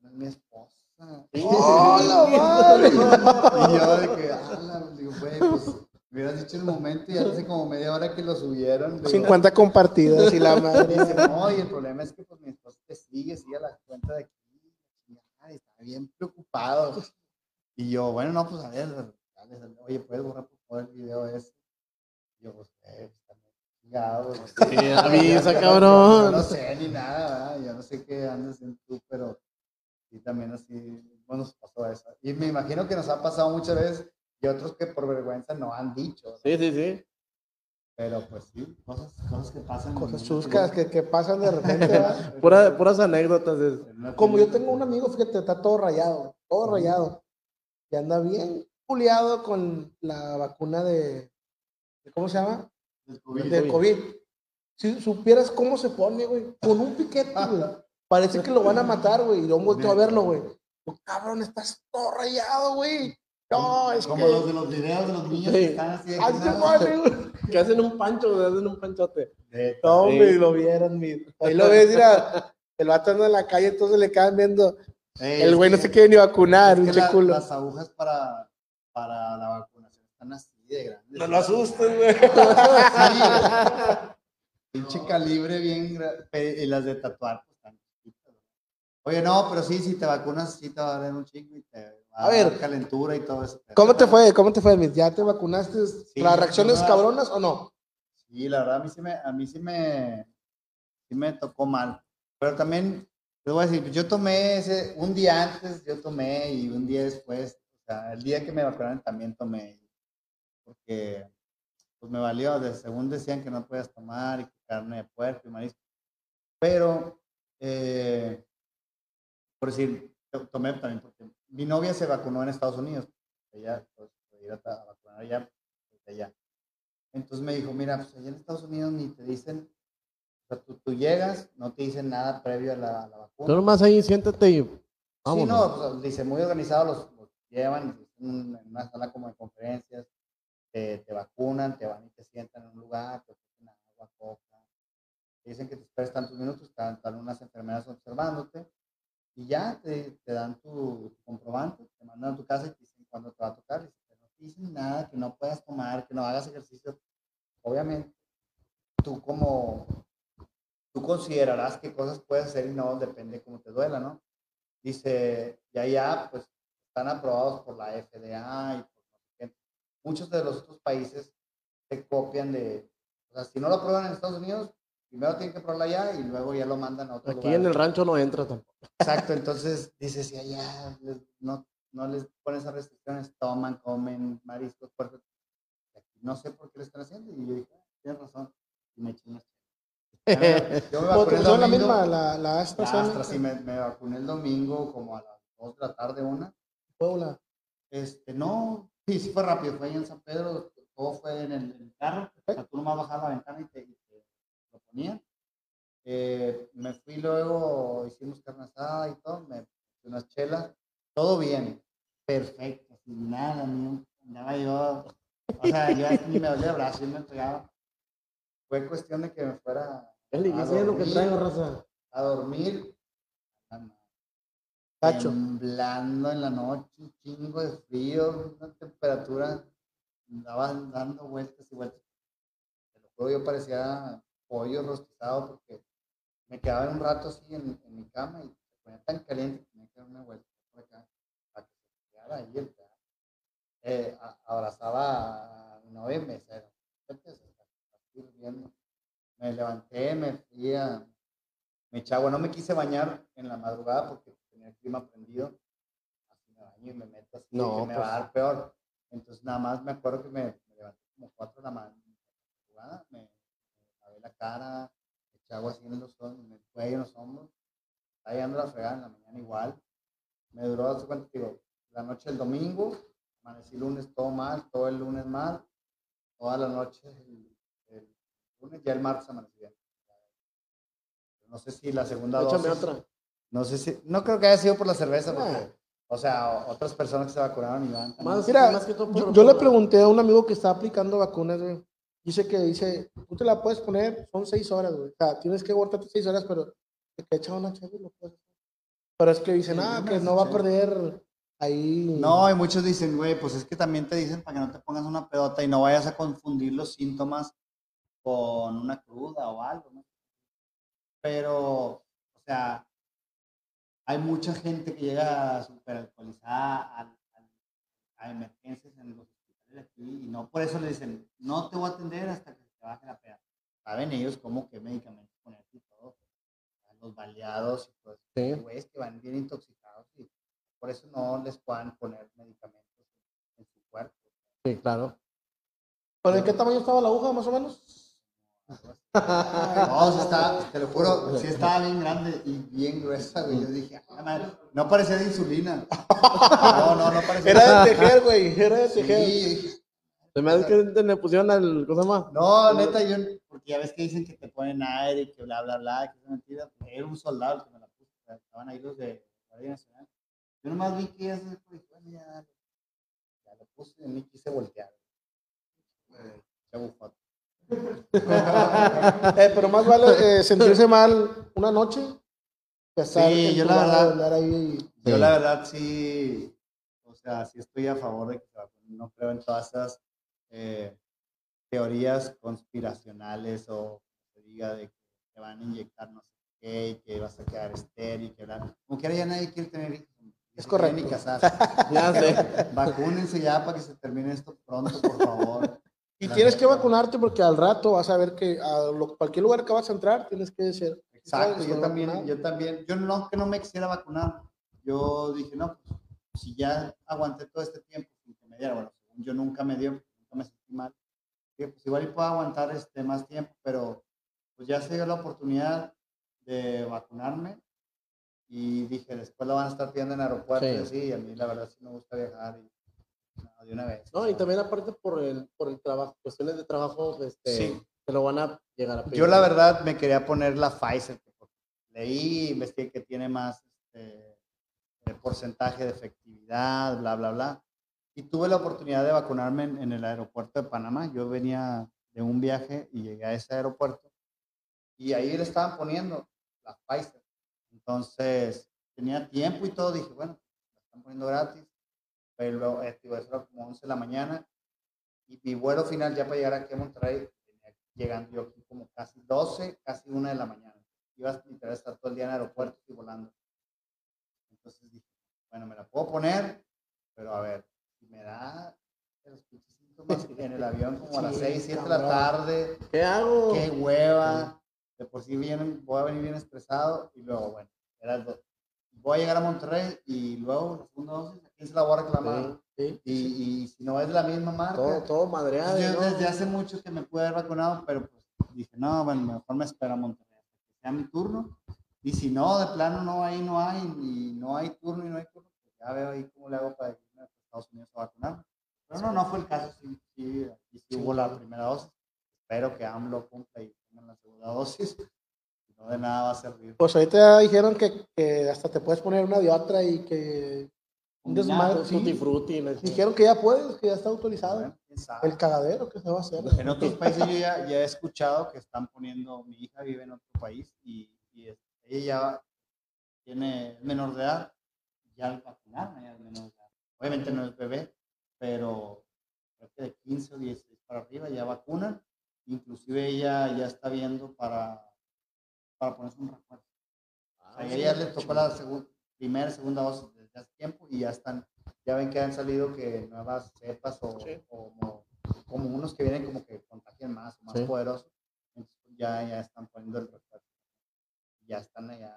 no es mi esposa. ¡Oh, la madre! Y yo de que, ala, digo, güey, pues, me hubieras dicho el momento y hace como media hora que lo subieron. digo, 50 compartidas y la madre. Dice, no, y el problema es que pues mi esposa te sigue, sigue a la cuenta de aquí. Y, está bien preocupado. Y yo, bueno, no, pues a ver, oye, ¿puedes borrar por favor el video ese? Yo, pues, eh, pues, también, chingado, Sí, avisa, cabrón. Yo no sé ni nada, ¿verdad? Yo no sé qué andas en tú, pero sí, también así, bueno, nos pasó eso. Y me imagino que nos ha pasado muchas veces y otros que por vergüenza no han dicho. ¿no? Sí, sí, sí. Pero pues sí, cosas, cosas que pasan. Cosas chuscas que, que pasan de repente. ¿verdad? Pura- puras anécdotas. de- Como yo tengo un amigo, fíjate, está todo rayado, todo rayado. Y anda bien puliado con la vacuna de- ¿cómo se llama? Del COVID. De COVID. Si supieras cómo se pone, güey, con un piquete, güey. Parece que lo van a matar, güey. Y yo volteo a verlo, güey. Yo, cabrón, estás todo rayado, güey. No, es Como que... los de los videos de los niños Sí. que están así de que Así se nada. pone, güey. Que hacen un pancho, güey, hacen un panchote. De- No, Sí. lo vieron, mi. Ahí lo ves, mira. El vato anda en la calle, entonces le quedan viendo. Ey, El güey no que- se quiere ni vacunar, es un que la- culo. Las agujas para, para la vacunación están así de grandes. No lo asustes, güey. Pinche calibre bien Y las de tatuar, pues están chiquitas. Oye, no, pero sí, si te vacunas, sí te va a dar un chingo y te va A a, ver. dar calentura y todo eso. ¿Cómo te fue? ¿Cómo te fue? ¿Ya te vacunaste? ¿Las reacciones cabronas o no? Sí, la verdad, a mí sí me, a mí sí me, sí me tocó mal. Pero también, te voy a decir, yo tomé ese, un día antes yo tomé y un día después, o sea, el día que me vacunaron también tomé. Porque, pues me valió, de, según decían que no podías tomar y que carne de puerco y marisco. Pero, eh, por decir, to- tomé también porque mi novia se vacunó en Estados Unidos. Ella, pues, ir a, a vacunar allá, allá. Entonces me dijo, mira, pues allá en Estados Unidos ni te dicen, o sea, tú, tú llegas, no te dicen nada previo a la, a la vacuna. Tú nomás ahí siéntate y Sí, vámonos. no, pues, dice, muy organizados los, los llevan en una sala como de conferencias, te, te vacunan, te van y te sientan en un lugar, te ofrecen agua, coca, te dicen que te esperes tantos minutos, están, están unas enfermeras observándote, y ya te, te dan tu, tu comprobante, te mandan a tu casa y te dicen cuándo te va a tocar, y si no te dicen nada, que no puedas tomar, que no hagas ejercicio, obviamente, tú como, tú considerarás qué cosas puedes hacer y no, depende de cómo te duela, ¿no? dice, ya ya, pues están aprobados por la FDA y por no sé qué. Muchos de los otros países se copian de, o sea, si no lo aprueban en Estados Unidos, primero tienen que probarlo allá y luego ya lo mandan a otro Aquí lugar. en el rancho no entra tampoco. Exacto, entonces dice, si allá les- no, no les ponen esas restricciones, toman, comen mariscos, puercos. No sé por qué lo están haciendo y yo dije, "Ah, tienes razón, y me eché unas. Yo me ¿Cómo vacuné el la misma, la, la La AstraZeneca? Astra, sí, me, me vacuné el domingo como a las 2 de la tarde, una. Puebla. Este, no, sí, sí fue rápido, fue ahí en San Pedro, todo fue en el, en el carro, o sea, tú nomás bajabas la ventana y te, y te lo ponían. Eh, me fui luego, hicimos carne asada y todo, me unas chelas, todo bien, perfecto, sin nada, ni andaba yo, o sea, yo ni me dolía el brazo, me pegaba. Fue cuestión de que me fuera Eli, a ¿qué es lo que dormir, traigo, raza? a dormir, Cacho. temblando en la noche, un chingo de frío, una temperatura, andaba dando vueltas y vueltas. Yo parecía pollo rostizado porque me quedaba un rato así en, en mi cama y se ponía tan caliente que tenía que dar una vuelta por acá para que se quedara ahí el. Eh, a- abrazaba a mi novia y me. Me levanté, me fui a, me eché no me quise bañar en la madrugada porque tenía el clima prendido. Así me baño y me meto así, No, que me pues. va a dar peor. Entonces nada más me acuerdo que me, me levanté como 4 de la ma- madrugada, me, me lavé la cara, me eché agua así en los en el cuello, en los hombros. Estaba llegando la fregada en la mañana igual. Me duró, hace cuánto te digo, la noche del domingo, amanecí lunes todo mal, todo el lunes mal, toda la noche el, el lunes, ya el martes amanecí bien. No sé si la segunda dosis- otra. No sé si, no creo que haya sido por la cerveza, porque, o sea, otras personas que se vacunaron y van. Más, Mira, más que todo Yo, por- yo le por- pregunté a un amigo que está aplicando vacunas, güey. Dice que dice, tú te la puedes poner, son seis horas, güey. O sea, tienes que aguantarte seis horas, pero te que echa una chévere, lo puedes hacer. Pero es que dicen, Sí, ah, que no va a perder ahí. No, y muchos dicen, güey, pues es que también te dicen para que no te pongas una pedota y no vayas a confundir los síntomas con una cruda o algo, ¿no? Pero, o sea, hay mucha gente que llega súper alcoholizada a, a emergencias en los hospitales aquí y no por eso le dicen, no te voy a atender hasta que te baje la peda. Saben ellos cómo qué medicamentos ponerte y todo. Los baleados y pues, Sí. güeyes que van bien intoxicados y por eso no les puedan poner medicamentos en su cuerpo. Sí, claro. ¿Pero de qué tamaño estaba la aguja, más o menos? No, sea, estaba, te lo juro, sí estaba bien grande y bien gruesa, güey. Yo dije, "Ah, madre, no parecía de insulina. No, no, no parecía. Era de tejer, güey. Era de tejer. Sí. Se me hace que le pusieron al. ¿Cómo se llama? No, neta, yo, porque ya ves que dicen que te ponen aire y que bla, bla, bla, que es mentira. Era un soldado el que me la puso. Estaban ahí los de la Guardia Nacional. Yo nomás vi que ya se fue, ya, dale. ya lo puse y ni quise voltear. Eh, qué bufón. Eh, pero más vale eh, sentirse mal una noche que estar Sí, yo la verdad- ahí. Yo Sí. la verdad sí, o sea, sí estoy a favor de que. No creo en todas esas eh, teorías conspiracionales o que se diga de que te van a inyectar no sé qué y que vas a quedar estéril, que bla. Como que ahora ya nadie quiere tener hijos. Es correcto. Ni casar. Ya sé. Vacúnense ya para que se termine esto pronto, por favor. Y tienes que vacunarte porque al rato vas a ver que a lo- cualquier lugar que vas a entrar tienes que ser. Exacto, yo también, vacunado. yo también, yo no que no me quisiera vacunar, yo dije, no, pues si ya aguanté todo este tiempo sin que me diera, bueno, yo nunca me dio, nunca me sentí mal, dije, pues igual puedo aguantar este más tiempo, pero pues ya se dio la oportunidad de vacunarme y dije, después lo van a estar pidiendo en aeropuertos Sí. y así, y a mí la verdad sí me gusta viajar y no, de una vez. No, y también aparte por el, por el trabajo, cuestiones de trabajo, este, Sí. te lo van a llegar a pedir. Yo la verdad me quería poner la Pfizer, leí, investigué que tiene más este, eh, porcentaje de efectividad, bla, bla, bla. Y tuve la oportunidad de vacunarme en, en el aeropuerto de Panamá. Yo venía de un viaje y llegué a ese aeropuerto y ahí le estaban poniendo la Pfizer. Entonces tenía tiempo y todo, dije, bueno, la están poniendo gratis. Luego, eh, eso era como 11 de la mañana y mi vuelo final ya para llegar aquí a Monterrey llegando yo aquí como casi 12, casi 1 de la mañana. Iba a literal estar todo el día en aeropuerto y volando. Entonces dije, bueno, me la puedo poner, pero a ver, si me da los pinches síntomas en el avión como a las Sí, 6, 7 de la tarde, ¿Qué hago? qué hueva, de por sí bien, voy a venir bien estresado y luego, bueno, era el voy a llegar a Monterrey y luego la segunda dosis, ¿a quién se la voy a reclamar? Sí, sí. Y, y si no es la misma marca, Todo, todo madreado. yo ¿no? desde hace mucho que me pude haber vacunado, pero pues dije, no, bueno, mejor me espera a Monterrey que sea mi turno. Y si no, de plano no hay, no hay, y no hay turno y no hay turno, pues ya veo ahí cómo le hago para irme a Estados Unidos a vacunarme. Pero no, no fue el caso, sí, hubo la primera dosis. Espero que AMLO cumpla y tengan la segunda dosis. Si no, de nada va a servir. Pues ahorita dijeron que, que hasta te puedes poner una de otra y que un desmadre. Sí. frutti, la- Dijeron que ya puedes, que ya está autorizado. El cagadero que se va a hacer. En otros países yo ya, ya he escuchado que están poniendo, mi hija vive en otro país y, y ella ya tiene menor de edad, ya al vacunarla ya es menor de edad. Obviamente no es bebé, pero creo que de 15 o 16 para arriba ya vacunan. Inclusive ella ya está viendo para, para ponerse un refuerzo. O sea, ella ya le tocó la segun- primera y segunda dosis desde hace tiempo y ya están, ya ven que han salido que nuevas cepas o, Sí. o como, como unos que vienen como que contagian más más Sí. poderosos. Entonces ya, ya están poniendo el refuerzo. Ya están allá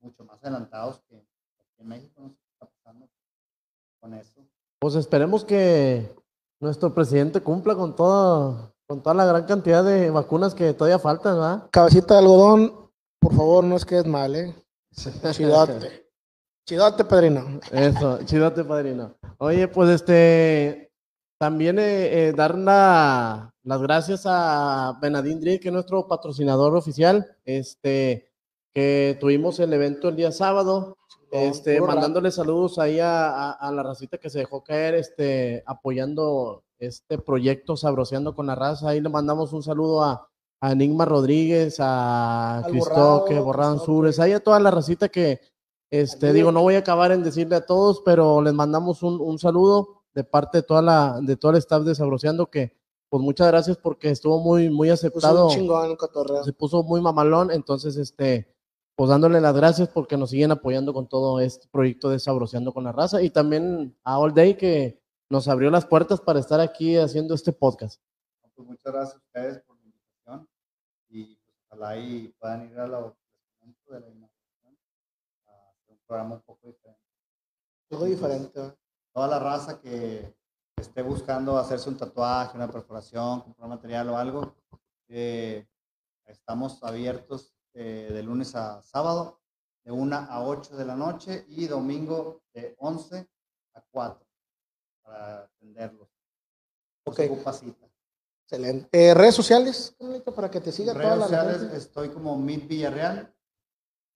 mucho más adelantados que aquí en México. No sé qué está pasando con eso. Pues esperemos que nuestro presidente cumpla con toda, con toda la gran cantidad de vacunas que todavía faltan, ¿verdad? Cabecita de algodón, por favor, no es que es mal, ¿eh? Chidote. Chidote, padrino. Eso, chidote, padrino. Oye, pues este, también eh, eh, dar la- las gracias a Benadín Drill, que es nuestro patrocinador oficial, este, que tuvimos el evento el día sábado, este, mandándole saludos ahí a, a- a la racita que se dejó caer, este, apoyando este proyecto Sabroseando con la Raza. Ahí le mandamos un saludo a, a Enigma Rodríguez, a Borrán Cristoque. Sures, ahí a toda la racita que, este, digo, no voy a acabar en decirle a todos, pero les mandamos un, un saludo de parte de toda la, de todo el staff de Sabroseando, que pues muchas gracias porque estuvo muy, muy Puso aceptado un chingón el cotorreo. se puso muy mamalón, entonces este, pues dándole las gracias porque nos siguen apoyando con todo este proyecto de Sabroseando con la Raza y también a All Day que nos abrió las puertas para estar aquí haciendo este podcast. Pues muchas gracias a ustedes por la invitación y pues, ojalá y puedan ir a la de la inauguración a hacer un programa un poco diferente. Algo diferente. ¿eh? Toda la raza que esté buscando hacerse un tatuaje, una perforación, comprar material o algo, eh, estamos abiertos eh, de lunes a sábado, de 1 a 8 de la noche y domingo de 11 a 4 para atenderlos. Ok. cita. Excelente. Eh, redes sociales, para que te siga toda redes la sociales gente. estoy como Mid Villarreal,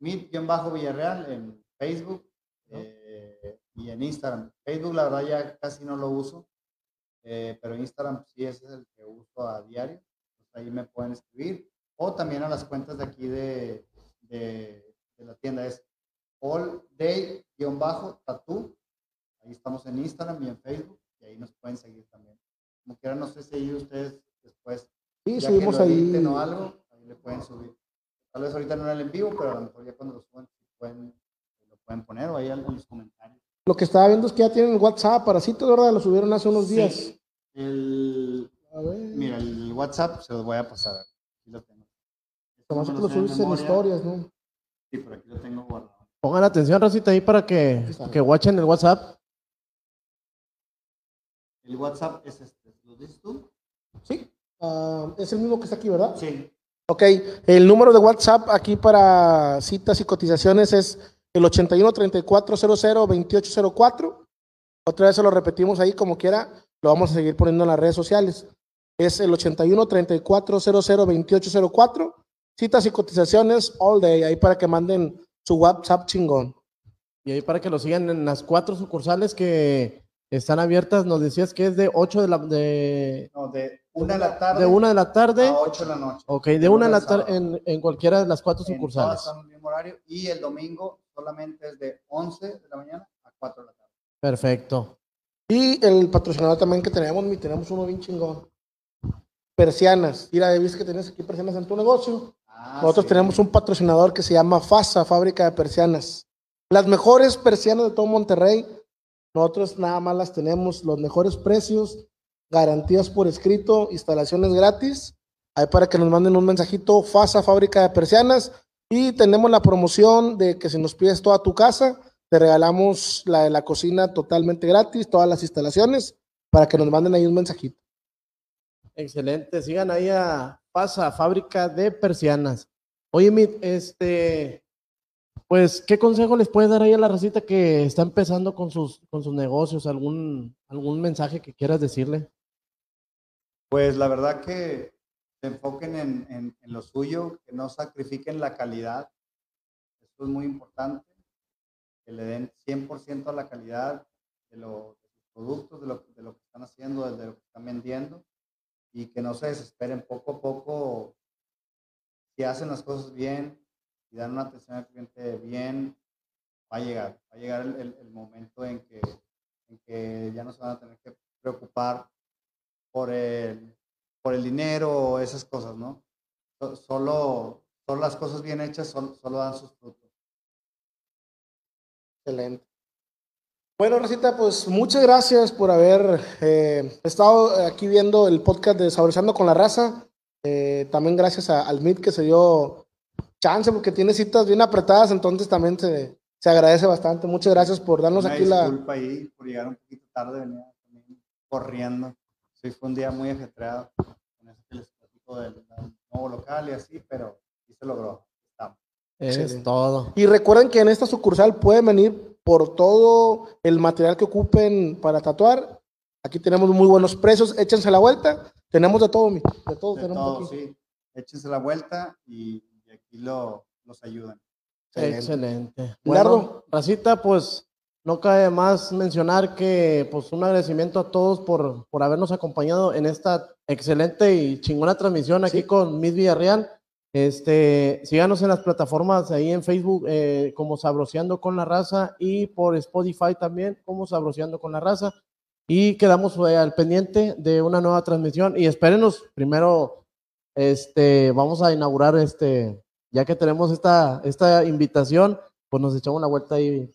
Mid-Villarreal en Facebook eh, y en Instagram. Facebook la verdad ya casi no lo uso, eh, pero Instagram sí ese es el que uso a diario. Pues ahí me pueden escribir o también a las cuentas de aquí de, de, de la tienda es all day-tattoo. Ahí estamos en Instagram y en Facebook y ahí nos pueden seguir también. Como quieran, no sé si ahí ustedes después Sí, subimos ahí. o algo, ahí le pueden subir. Tal vez ahorita no en el en vivo, pero a lo mejor ya cuando lo suban pueden, pueden poner o ahí en los comentarios. Lo que estaba viendo es que ya tienen WhatsApp para citas, ¿verdad? Lo subieron hace unos Sí. días. El, A ver. mira, el WhatsApp se los voy a pasar. Aquí lo tengo. No me lo subes en historias, ¿no? Sí, pero aquí lo tengo guardado. Pongan atención, Racita, ahí para que, que watchen el WhatsApp. El WhatsApp es este. ¿Lo dices tú? Sí. Ah, es el mismo que está aquí, ¿verdad? Sí. Ok, el número de WhatsApp aquí para citas y cotizaciones es el 81 34 00 2804. Otra vez se lo repetimos ahí como quiera, lo vamos a seguir poniendo en las redes sociales. Es el 81 34 00 2804. Citas y cotizaciones all day, ahí para que manden su WhatsApp chingón. Y ahí para que lo sigan en las cuatro sucursales que están abiertas, nos decías que es de 8 de la de No, de una de la tarde de una de la tarde. a 8 de la noche. Ok, de De una de la tarde en, en cualquiera de las cuatro En sucursales. todas están en el mismo horario. Y el domingo solamente es de 11 de la mañana a 4 de la tarde. Perfecto. Y el patrocinador también que tenemos, mi, tenemos uno bien chingón. Persianas. Mira, viste que tienes aquí persianas en tu negocio. Ah, Nosotros sí. tenemos un patrocinador que se llama FASA, Fábrica de Persianas. Las mejores persianas de todo Monterrey. Nosotros nada más las tenemos, los mejores precios, garantías por escrito, instalaciones gratis. Ahí para que nos manden un mensajito, FASA, Fábrica de Persianas. Y tenemos la promoción de que si nos pides toda tu casa, te regalamos la de la cocina totalmente gratis, todas las instalaciones, para que nos manden ahí un mensajito. Excelente. Sigan ahí a Pasa, fábrica de persianas. Oye, Mit, este, pues, ¿qué consejo les puedes dar ahí a la racita que está empezando con sus, con sus negocios? ¿Algún, algún mensaje que quieras decirle? Pues la verdad que se enfoquen en, en- lo suyo, que no sacrifiquen la calidad. Esto es muy importante. Que le den 100% a la calidad de, lo- de sus productos, de lo, de lo que están haciendo, de lo que están vendiendo. Y que no se desesperen poco a poco. Si hacen las cosas bien y dan una atención al cliente bien, va a llegar. Va a llegar el, el- el momento en que, en que ya no se van a tener que preocupar por el, por el dinero o esas cosas, ¿no? So- Solo, solo las cosas bien hechas son- solo dan sus frutos. Excelente. Bueno, Rosita, pues muchas gracias por haber eh, estado aquí viendo el podcast de Saborizando con la Raza. Eh, también gracias a- al MIT que se dio chance porque tiene citas bien apretadas, entonces también se, se agradece bastante. Muchas gracias por darnos Una aquí la... disculpa ahí por llegar un poquito tarde, venía corriendo. Sí, fue un día muy ajetreado con eso que les platico del, nuevo local y así, pero sí se logró. Estamos. Es Excelente. todo. Y recuerden que en esta sucursal pueden venir por todo el material que ocupen para tatuar. Aquí tenemos muy buenos precios, échense la vuelta. Tenemos de todo, mi, de todo De tenemos todo, aquí. sí. Échense la vuelta y, y aquí lo, los ayudan. Excelente. Excelente. Lardo. Bueno, Racita, pues no cabe más mencionar que pues un agradecimiento a todos por, por habernos acompañado en esta excelente y chingona transmisión aquí Sí. con Miss Villarreal. Este, síganos en las plataformas ahí en Facebook eh, como Sabroseando con la Raza y por Spotify también como Sabroseando con la Raza. Y quedamos eh, al pendiente de una nueva transmisión y espérenos primero, este, vamos a inaugurar este, ya que tenemos esta, esta invitación, pues nos echamos una vuelta ahí,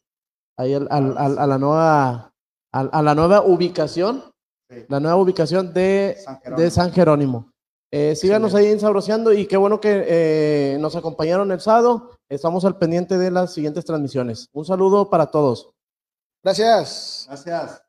ahí al- al- al- a, la nueva, a, a la nueva ubicación, Sí. la nueva ubicación de, San de Jerónimo. San Jerónimo. Eh, síganos ahí en Sabroseando y qué bueno que eh, nos acompañaron el sábado. Estamos al pendiente de las siguientes transmisiones. Un saludo para todos. Gracias. Gracias.